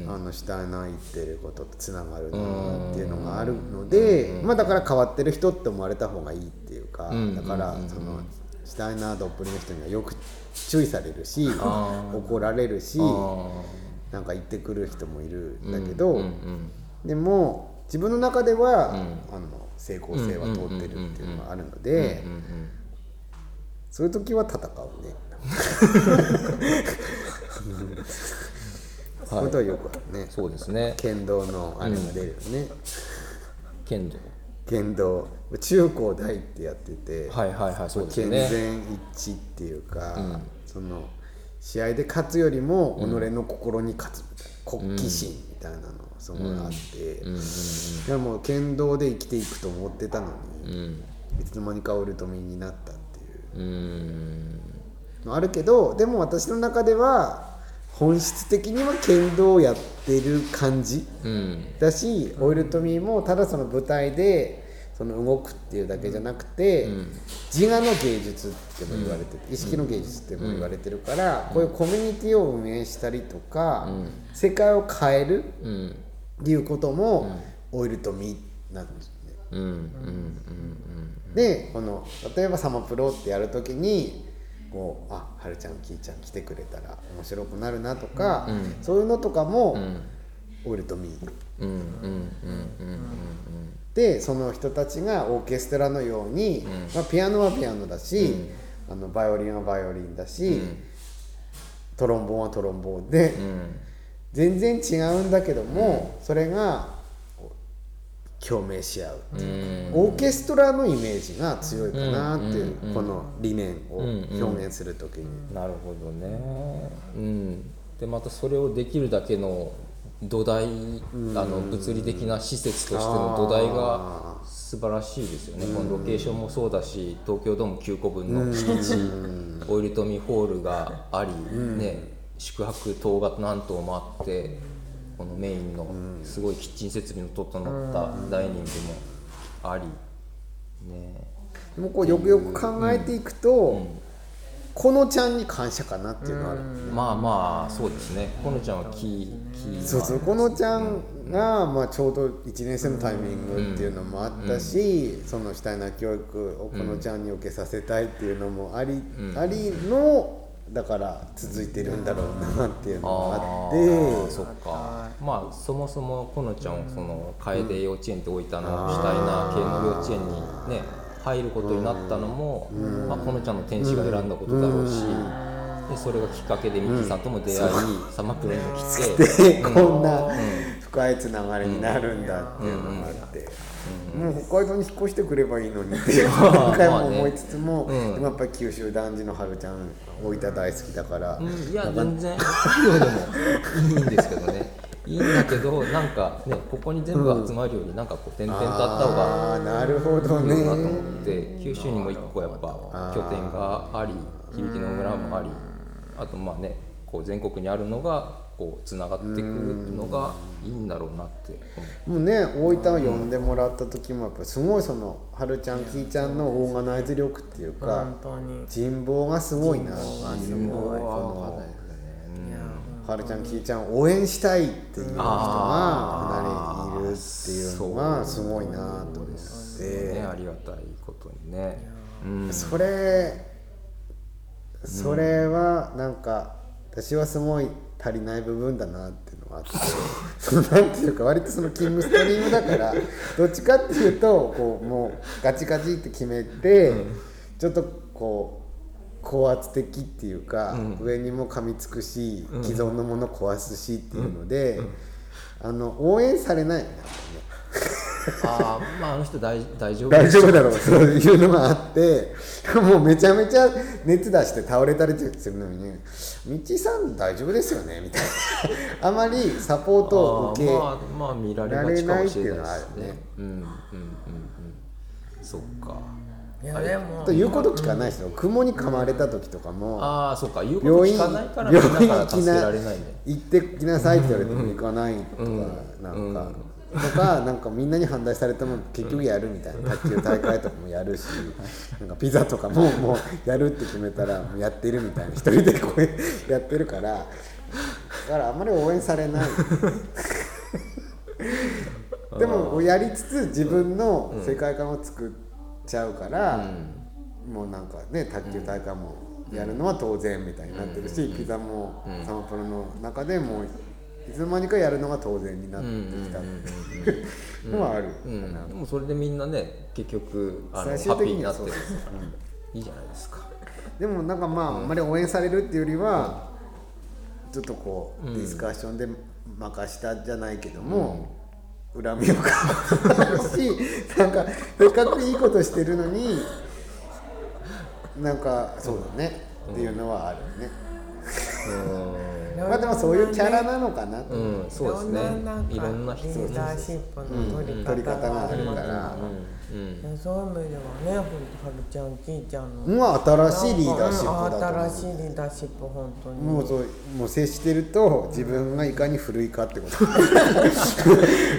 あのシュタイナー言ってることとつながるなっていうのがあるので、まあだから変わってる人って思われた方がいいっていうか、だからそのシュタイナーどっぷりの人にはよく注意されるし怒られるしなんか言ってくる人もいるんだけど、でも自分の中では、あの成功性は通ってるっていうのがあるので、そういう時は戦うね。そういうことはよくあるね。そうですね剣道のあれが出るよね。剣道剣道中高大ってやってて、はいはいはいそうですよ健ね全一致っていうか、その試合で勝つよりも己の心に勝つみたいな国旗心みたいなのそのがあって、でも剣道で生きていくと思ってたのに、いつの間にかオルトミになったっていう。うん。のあるけどでも私の中では本質的には剣道をやってる感じうん。だしオイルトミーもただその舞台でその動くっていうだけじゃなくて、自我の芸術っても言われてて、意識の芸術っても言われてるから、こういうコミュニティを運営したりとか、世界を変えるうんっていうことも、オイルトミーなんですでこの例えば「サマプロ」ってやるときにこう「あはるちゃんきーちゃん来てくれたら面白くなるな」とか、そういうのとかも、オイルトミー。うんうんうんうんでその人たちがオーケストラのように、まあ、ピアノはピアノだし、あのバイオリンはバイオリンだし、トロンボーンはトロンボーンで、全然違うんだけども、それが共鳴し合う、オーケストラのイメージが強いかなっていう、この理念を表現する時に。なるほどね。うん。でまたそれをできるだけの土台、あの物理的な施設としての土台が素晴らしいですよね、このロケーションもそうだし東京ドーム9個分の敷地、オイルトミホールがあり、ね、宿泊棟が何棟もあってこのメインのすごいキッチン設備の整ったダイニングもあり、ね、でもこうよくよく考えていくと、このちゃんに感謝かなっていうのはある、まあまあそうですね。このちゃんはキーキーそうそうこのちゃんが、まあ、ちょうど1年生のタイミングっていうのもあったし、その主体な教育をこのちゃんに受けさせたいっていうのもあり、ありのだから続いてるんだろうなっていうのがあって、そっか。まあそもそもこのちゃんをその楓幼稚園って置いたの主体な系の幼稚園にね入ることになったのも、まあ、このちゃんの天使が選んだことだろうし、でそれがきっかけでミキさんとも出会い、サマプロにも来て、でこんな深いつながりになるんだっていうのがあって、もう北海道に引っ越してくればいいのにって何 [LAUGHS] 回も思いつつも、でもやっぱり九州男児の春ちゃん大分大好きだから、うん。いや全然。いいんですけどね。[LAUGHS] いいんだけどなんかねここに全部集まるよりなんかこう点々とあった方がなるほどね。いいなと思って九州にも一個やっぱ拠点があり響きの村もありあとまあねこう全国にあるのがこうつながってくるのがいいんだろうなって。思うもうね大分を呼んでもらった時もやっぱすごいその春ちゃんきーちゃんのオーガナイズ力っていうか本当に。人望がすごいな。すごいこの春ちゃんきーちゃんを応援したいっていう人がかなりいるっていうのがすごいなと思って、ね。ありがたいことにね。うん。それそれはなんか私はすごい足りない部分だなっていうのがあって。そのなんていうか割とそのキングストリームだから [LAUGHS] どっちかっていうとこうもうガチガチって決めてちょっとこう高圧的っていうか、上にも噛みつくし既存のもの壊すしっていうので、あの応援されないね。[LAUGHS] ああまああの人大大丈夫。大丈夫だろうそういうのがあって [LAUGHS] もうめちゃめちゃ熱出して倒れたりするのにね「道さん大丈夫ですよね」みたいな。[LAUGHS] あまりサポートを受け、まあまあ見られないっていうのはあるね。ねうんうんうんうん。そっか。いやでもと言うこと聞かないですよ。雲に噛まれた時とかもああそっか。言うこと病院聞かないから病院行きな行ってきなさいって言われても行かないとか、なんか。とかなんかみんなに反対されても結局やるみたいな卓球大会とかもやるしなんかピザとかももうやるって決めたらもうやってるみたいな一人でこうやってるからだからあんまり応援されない。[LAUGHS] でもやりつつ自分の世界観を作っちゃうから、もうなんかね卓球大会もやるのは当然みたいになってるし、ピザもサマプロの中でもういつの間にかやるのが当然になってきた。っていうのはあるかうんな、でもそれでみんなね結局あの最終的にはそうーになってる。からいいじゃないですか。でもなんかまああんまり応援されるっていうよりはちょっとこうディスカッションで任したじゃないけども、恨みを感じるし [LAUGHS] なんかせっかくいいことしてるのになんかそうだね。っていうのはあるよね。まあでもそういうキャラなのかなと、うんそうですね。いいろろんなリーダーシップの取り取り方方があるから、いやそういう意味ではねはるちゃん。きーちゃん。のまあ新しいリーダーシップうん。だと思う新しいリーダーシップ本当にもうそうもう接してると自分がいかに古いかってこと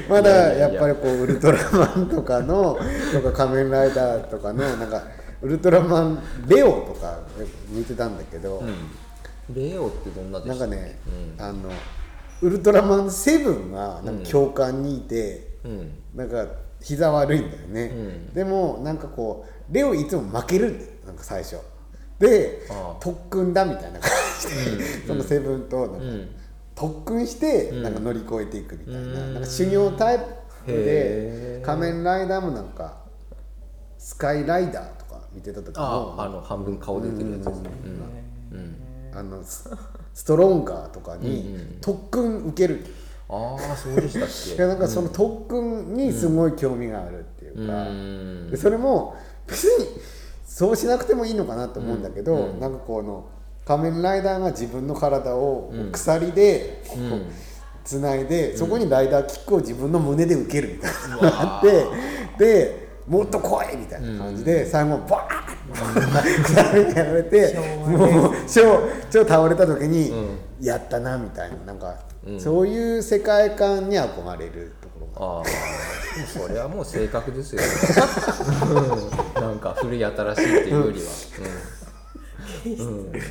まだやっぱりこうウルトラマンとかのとか仮面ライダーとかのなん。かウルトラマンレオとか見てたん。だけど、レオってどんなでなんかね、あのウルトラマンセブンがなんか教官にいて、うん。なんか膝悪いんだよね、うん。でもなんかこうレオいつも負けるんだよなんか最初。でああ。特訓だみたいな感じで、[LAUGHS] そのセブンとなんか、ん。特訓してなんか乗り越えていくみたいな,、うん。なんか修行タイプで仮面ライダーもなんかスカイライダーとか見てた時あもあの半分顔出てるやつですね。うん。うんあのスストロンガーとかに特訓受ける、ああそうでしたっけ？なんかその特訓にすごい興味があるっていうか、うん。でそれも別にそうしなくてもいいのかなと思うんだけど、なんかこの仮面ライダーが自分の体を鎖でこうつないで、そこにライダーキックを自分の胸で受けるみたいなのがあってでもっと来いみたいな感じで、最後バーッ鎖にやられてもう超超倒れた時に、やったなみたいななんか、そういう世界観に憧れるところが。ああそれはもう性格ですよ、うん、なんか古い新しいっていうよりは、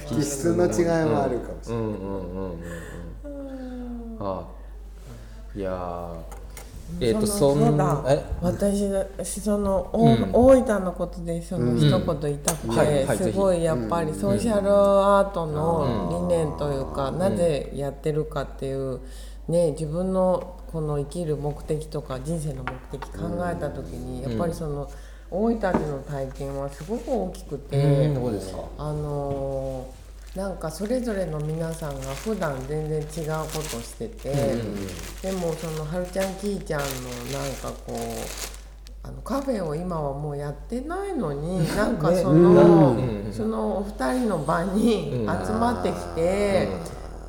気質。の違いもあるかもしれない。いやーえっ、とそそんだ。え？私その、お大分のことでその一言言いたくて、はいはいすごいやっぱりソーシャルアートの理念というか、なぜやってるかっていう、ね、自分のこの生きる目的とか人生の目的考えた時に、やっぱりその大分での体験はすごく大きくて。うん。どうですか？あのーなんかそれぞれの皆さんが普段全然違うことしてて、でもそのはるちゃんきーちゃんのなんかこうあのカフェを今はもうやってないのになんかその、そのお二人の場に集まってきて。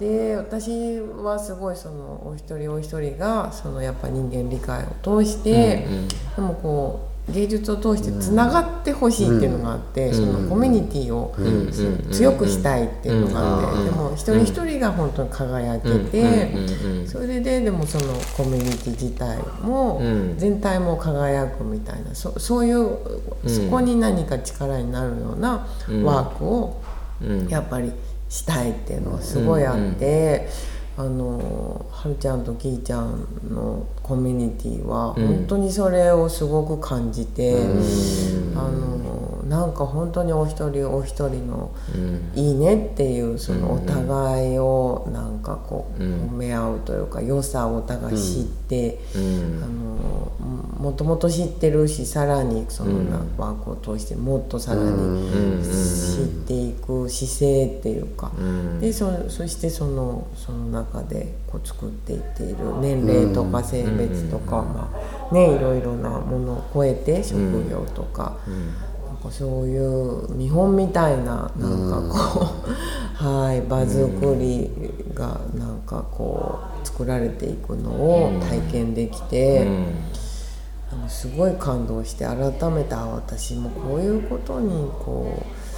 で私はすごいそのお一人お一人がそのやっぱ人間理解を通して、でもこう芸術を通してつながってほしいっていうのがあって、そのコミュニティを強くしたいっていうのがあって、でも一人一人が本当に輝けて、それででもそのコミュニティ自体もうん。全体も輝くみたいなそそういうそこに何か力になるようなワークをうん。やっぱりしたいっていうのはすごいあって、あのはるちゃんときーちゃんのコミュニティは本当にそれをすごく感じて、あのなんか本当にお一人お一人のいいねっていうそのお互いをなんかこう褒め合うというか良さをお互い知って、あのもともと知ってるしさらにそのワークを通してもっとさらに知っていく姿勢っていうか、でそそしてそのその中でこう作っていっている。年齢とか性別とか、まあねいろいろなものを超えて職業とか。なんかそういう見本みたいななんかこう、はい場作りがなんかこう作られていくのを体験できて、あのすごい感動して改めてあ私もこういうことにこう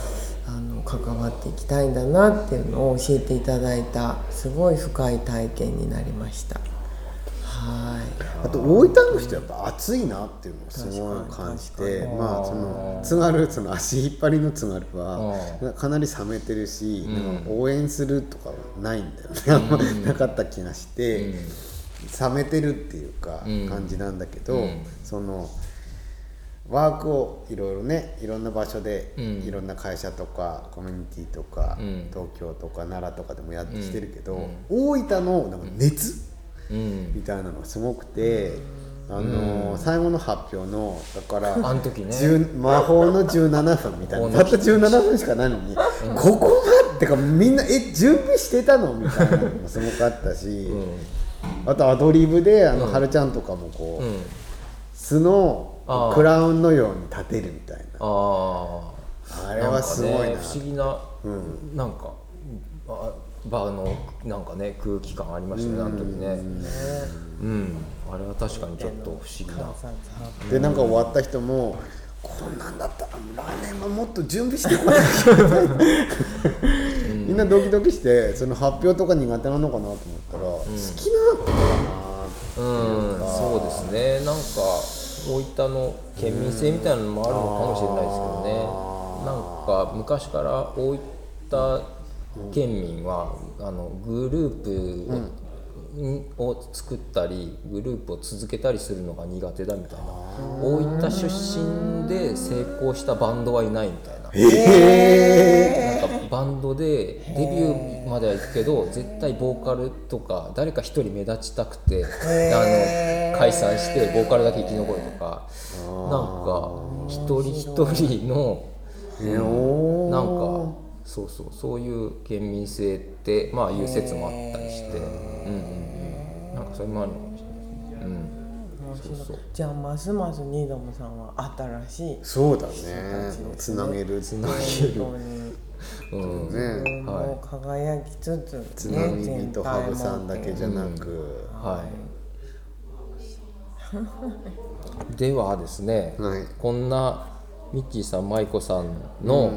関わっていきたいんだなっていうのを教えていただいたすごい深い体験になりました。はい。あと大分の人やっぱ熱いなっていうのをすごい感じてまあその津軽その足引っ張りの津軽はかなり冷めてるし、なんか応援するとかはないんだよね、あん。ま [LAUGHS] なかった気がして、冷めてるっていうか感じなんだけど、そのワークをいろいろねいろんな場所で、いろんな会社とかコミュニティとか、東京とか奈良とかでもやってきてるけど、大分のなんか熱、みたいなのがすごくて、あのー最後の発表のだからあの時ね。10魔法の17分みたいなたった17分しかないのに、ここまでかみんなえ準備してたのみたいなのもすごかったし、あとアドリブであの、はるちゃんとかもこう、巣のクラウンのように立てるみたいな。ああれはすごいな。ね、不思議な、なんかあ場のなんかね空気感ありましたねあの時ね。うん。あれは確かにちょっと不思議な。でなんか終わった人もこんなんだったら来年はもっと準備してこなきゃみんなドキドキしてその発表とか苦手なのかなと思ったら、好きなのか。うん。そうですね。なんか大分の県民性みたいなのもあるのかもしれないですけどね。なんか昔から大分県民はあのグループを,、を作ったりグループを続けたりするのが苦手だみたいな。大分出身で成功したバンドはいないみたいな。なんかバンドでデビューまでは行くけど絶対ボーカルとか誰か一人目立ちたくてあの解散してボーカルだけ生き残るとかなんか一人一人のうんなんかそうそうそういう県民性ってまあいう説もあったりして。うんうんうん。なんかそれもあるのかもしれないですね。うんじゃあますますニードムさんは新しいそうだね。つなげるつなげる。うん。ね。も輝きつつ、ね、つなぎびと羽生さんだけじゃなく、はい。ではですね、はい。こんなミッキーさん、舞子さんの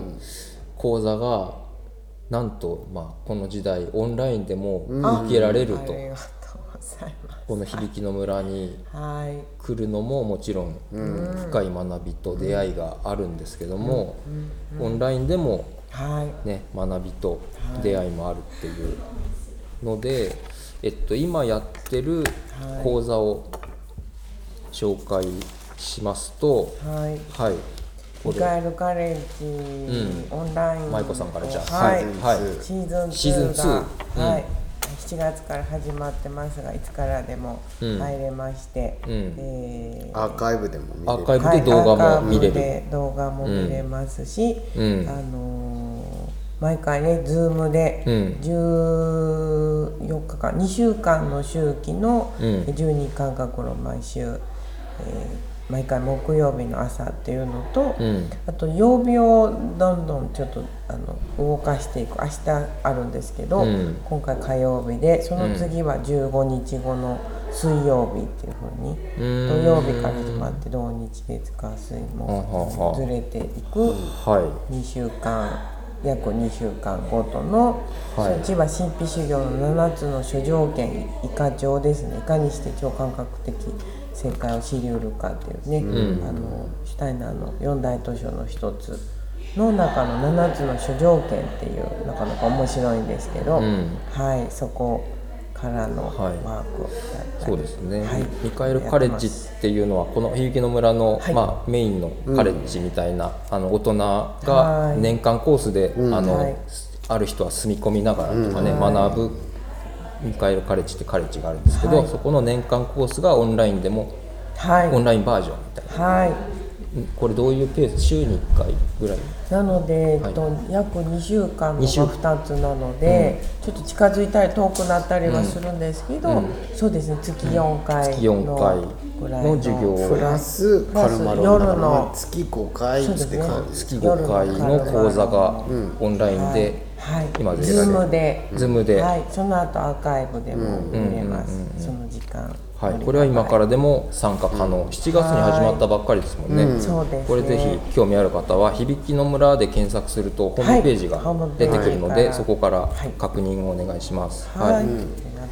講座が、なんと、まあ、この時代オンラインでも受けられると、この響きの村にすはい来るのももちろん深い学びと出会いがあるんですけども、オンラインでもはい。ね、学びと出会いもあるっていうので、えっと、今やってる講座を紹介しますと、はい。はい、これ。ミカエルカレッジ、オンライン舞子さんからじゃあはい、はい。シーズン2がシーズン2うん。はい、7月から始まってますがいつからでも入れまして、ん。えーアーカイブでも見れる。アーカイブで動画も見れる、はいアーカイブで動画も見れますし、うん。あのー毎回ね、ズームでうん。14日間、2週間の周期のうん。12間隔を毎週、えー毎回木曜日の朝っていうのと、うん。あと曜日をどんどんちょっとあの動かしていく。明日あるんですけど、うん。今回火曜日でその次は15日後の水曜日っていうふうに、うん。土曜日から始まって土日月火水ははは木ずれていくは2週間約2週間ごとの、はい。そっちは神秘修行の7つの諸条件以下条ですね。いかにして超感覚的正解を知りうるかっていうね、あのシュタイナーの四大図書の一つの中の7つの諸条件っていうなかなか面白いんですけど、ん。はいそこからのワはい。ークだったり、そうですね、はい。ミカエルカレッジっていうのはこの響きの村の、はい。まあ、メインのカレッジみたいな、あの大人はがい。年間コースで、あのはい。ある人は住み込みながらとかね、学ぶミカエルカレッジってカレッジがあるんですけど、はい。そこの年間コースがオンラインでもはい。オンラインバージョンみたいな、はい。これどういうペース？週に1回ぐらい？なので、はい。えっと、約2週間の二週2つなので、ちょっと近づいたり遠くなったりはするんですけど、そうですね月4回月4の回ぐらいの授業を。プラスカルマロン夜の月5回って感じ月5回の講座がオンラインで、はい、今で Zoom で、 Zoom で。はい、その後アーカイブでも見れます、その時間。はい、これは今からでも参加可能、7月に始まったばっかりですもんね、そうですね。これぜひ興味ある方は響きの村で検索するとホームページが出てくるので、そこからはい。確認をお願いします。はい、はい。ありが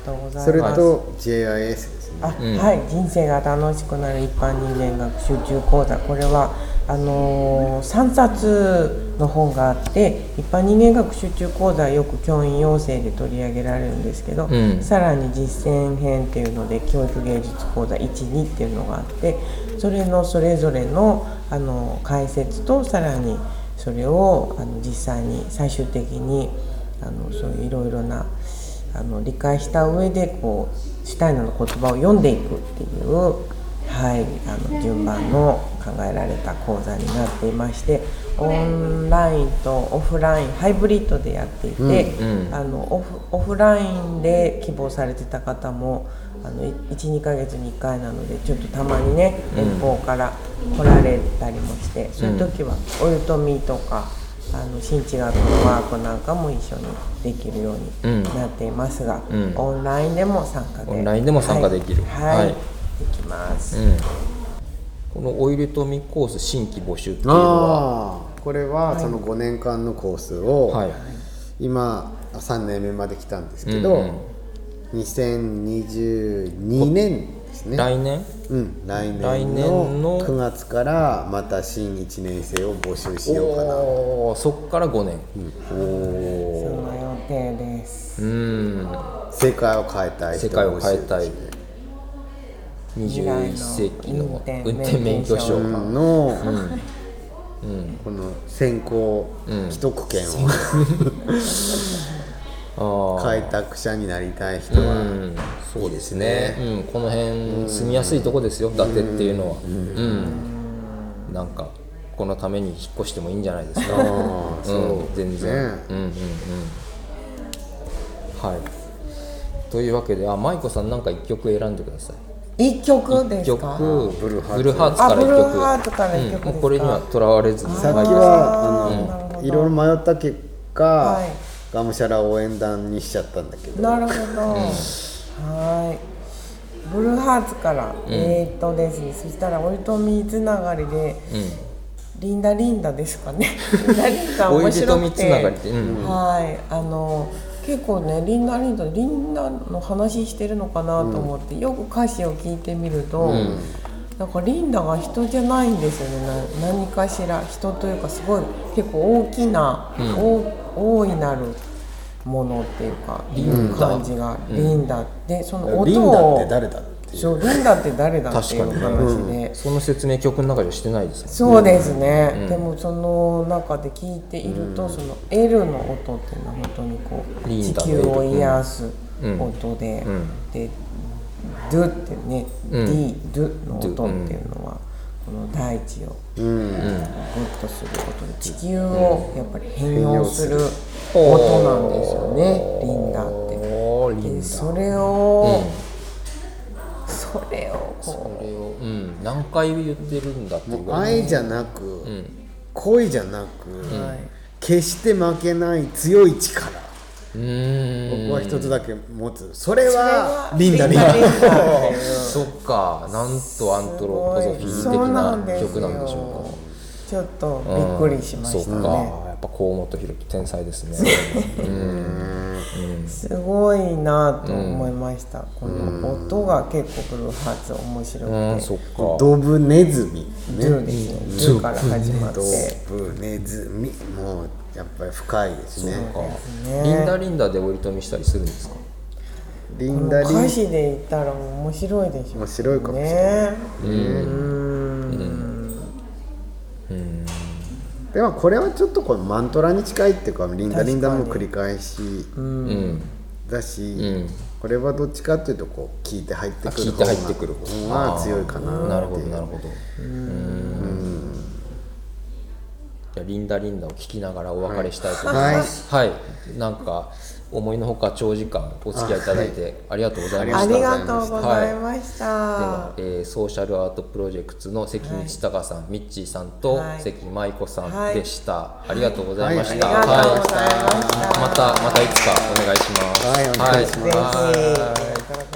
とうございます。それと JIS ですね。あ、はい。人生が楽しくなる一般人間学集中講座。これはあのー、3冊の本があって一般人間学集中講座はよく教員養成で取り上げられるんですけど、ん。さらに実践編っていうので教育芸術講座12っていうのがあってそれのそれぞれのあの解説とさらにそれをあの実際に最終的にあのそういういろいろなあの理解した上でこうシュタイナーの言葉を読んでいくっていう、はい、あの順番の考えられた講座になっていましてオンラインとオフラインハイブリッドでやっていて、あのオフオフラインで希望されてた方もあの12ヶ月に1回なのでちょっとたまにね遠方から来られたりもして、そういう時はおゆとみとか。ああの新地学のワークなんかも一緒にできるようになっていますが、オンラインでも参加で。オンラインでも参加できる。はい、はい。できます、このオイルトミコース新規募集っていうのはこれはその5年間のコースを、はい。今3年目まで来たんですけど、うんうん。2022年ですね。来年？うん、来年来年のの9月からまた新1年生を募集しようかな。おーそっから5年。その予定です。うん。世界を変えたい人世界を変えたい21未来の世紀の運転免許証うん。の、この先行既得権を、あ [LAUGHS] 開拓者になりたい人は、うん。そうですね、うん、この辺住みやすいとこですよ。伊達っていうのは。うん、なんかこのために引っ越してもいいんじゃないですか。そう、うん、全然、ねうん。うん。うん。はい。というわけであ舞子さんなんか一曲選んでください一曲です曲かブルーハーツブルーハーツから一曲。ーハーツから一曲これにはとらわれずに。さっきはあのい。ろいろ迷った結果、はい。がむしゃら応援団にしちゃったんだけど。なるほど、はい。ブルーハーツから、えーっとですねそしたらオイトミーつながりで、リンダリンダですかね。リンダリンダ面白くて。みつながりってうん。はい。あの結構ねリンダリンダリンダの話してるのかなと思って、よく歌詞を聞いてみると、なんかリンダが人じゃないんですよね。な何かしら人というかすごい結構大きな、大大いなるものっていうかいう感じがリンダでその音をリンダって誰だ？っそうリンダって誰だっていう話で、その説明曲の中ではしてないですね。そうですね、でもその中で聞いていると、その L の音っていうのは本当にこう地球を癒す音で、でドゥってね、D ドゥの音っていうのは、この大地をグッとすることで地球をやっぱり変容する音なんですよね、リンダって。でダ。それを、それをこそれを、うん、何回言ってるんだっていう。ぐらい愛じゃなく、恋じゃなく、う、はい決して負けない強い力。うーん。僕は一つだけ持つ。それははリンダリンダそっか。なんとアントロポソフィー的な曲なんでしょちょっとびっくりしましたそっか。ね、やっぱ河本大樹天才ですね。すごいなと思いました、この音が結構ブルーハーツ面白くて、うんそっか。ドブネズミドゥですねドゥから始まって。ドブネズミもうやっぱり深いですね。リンダリンダでおりとみしたりするんですか？リンダリン。歌詞で言ったら面白いでしょ面白いかもしれない。ねうんでもこれはちょっとこのマントラに近いっていうかリンダリンダも繰り返しうん。だし、ん。これはどっちかっていうとこう聞いて入ってくるあ聞いて入ってくる方が。強いかななるほっていう。どなるほど。うん。じゃあリンダリンダを聞きながらお別れしたいと思います。はい、なんか思いのほか長時間お付き合いいただいてありがとうございました。ありがとうございました、では、えーソーシャルアートプロジェクトの関道隆さん、ミッチーさんとはい。関舞子さはいんでした、ありがとうございました、はい。ました。はいまたいつかお願いします。はい。お願いします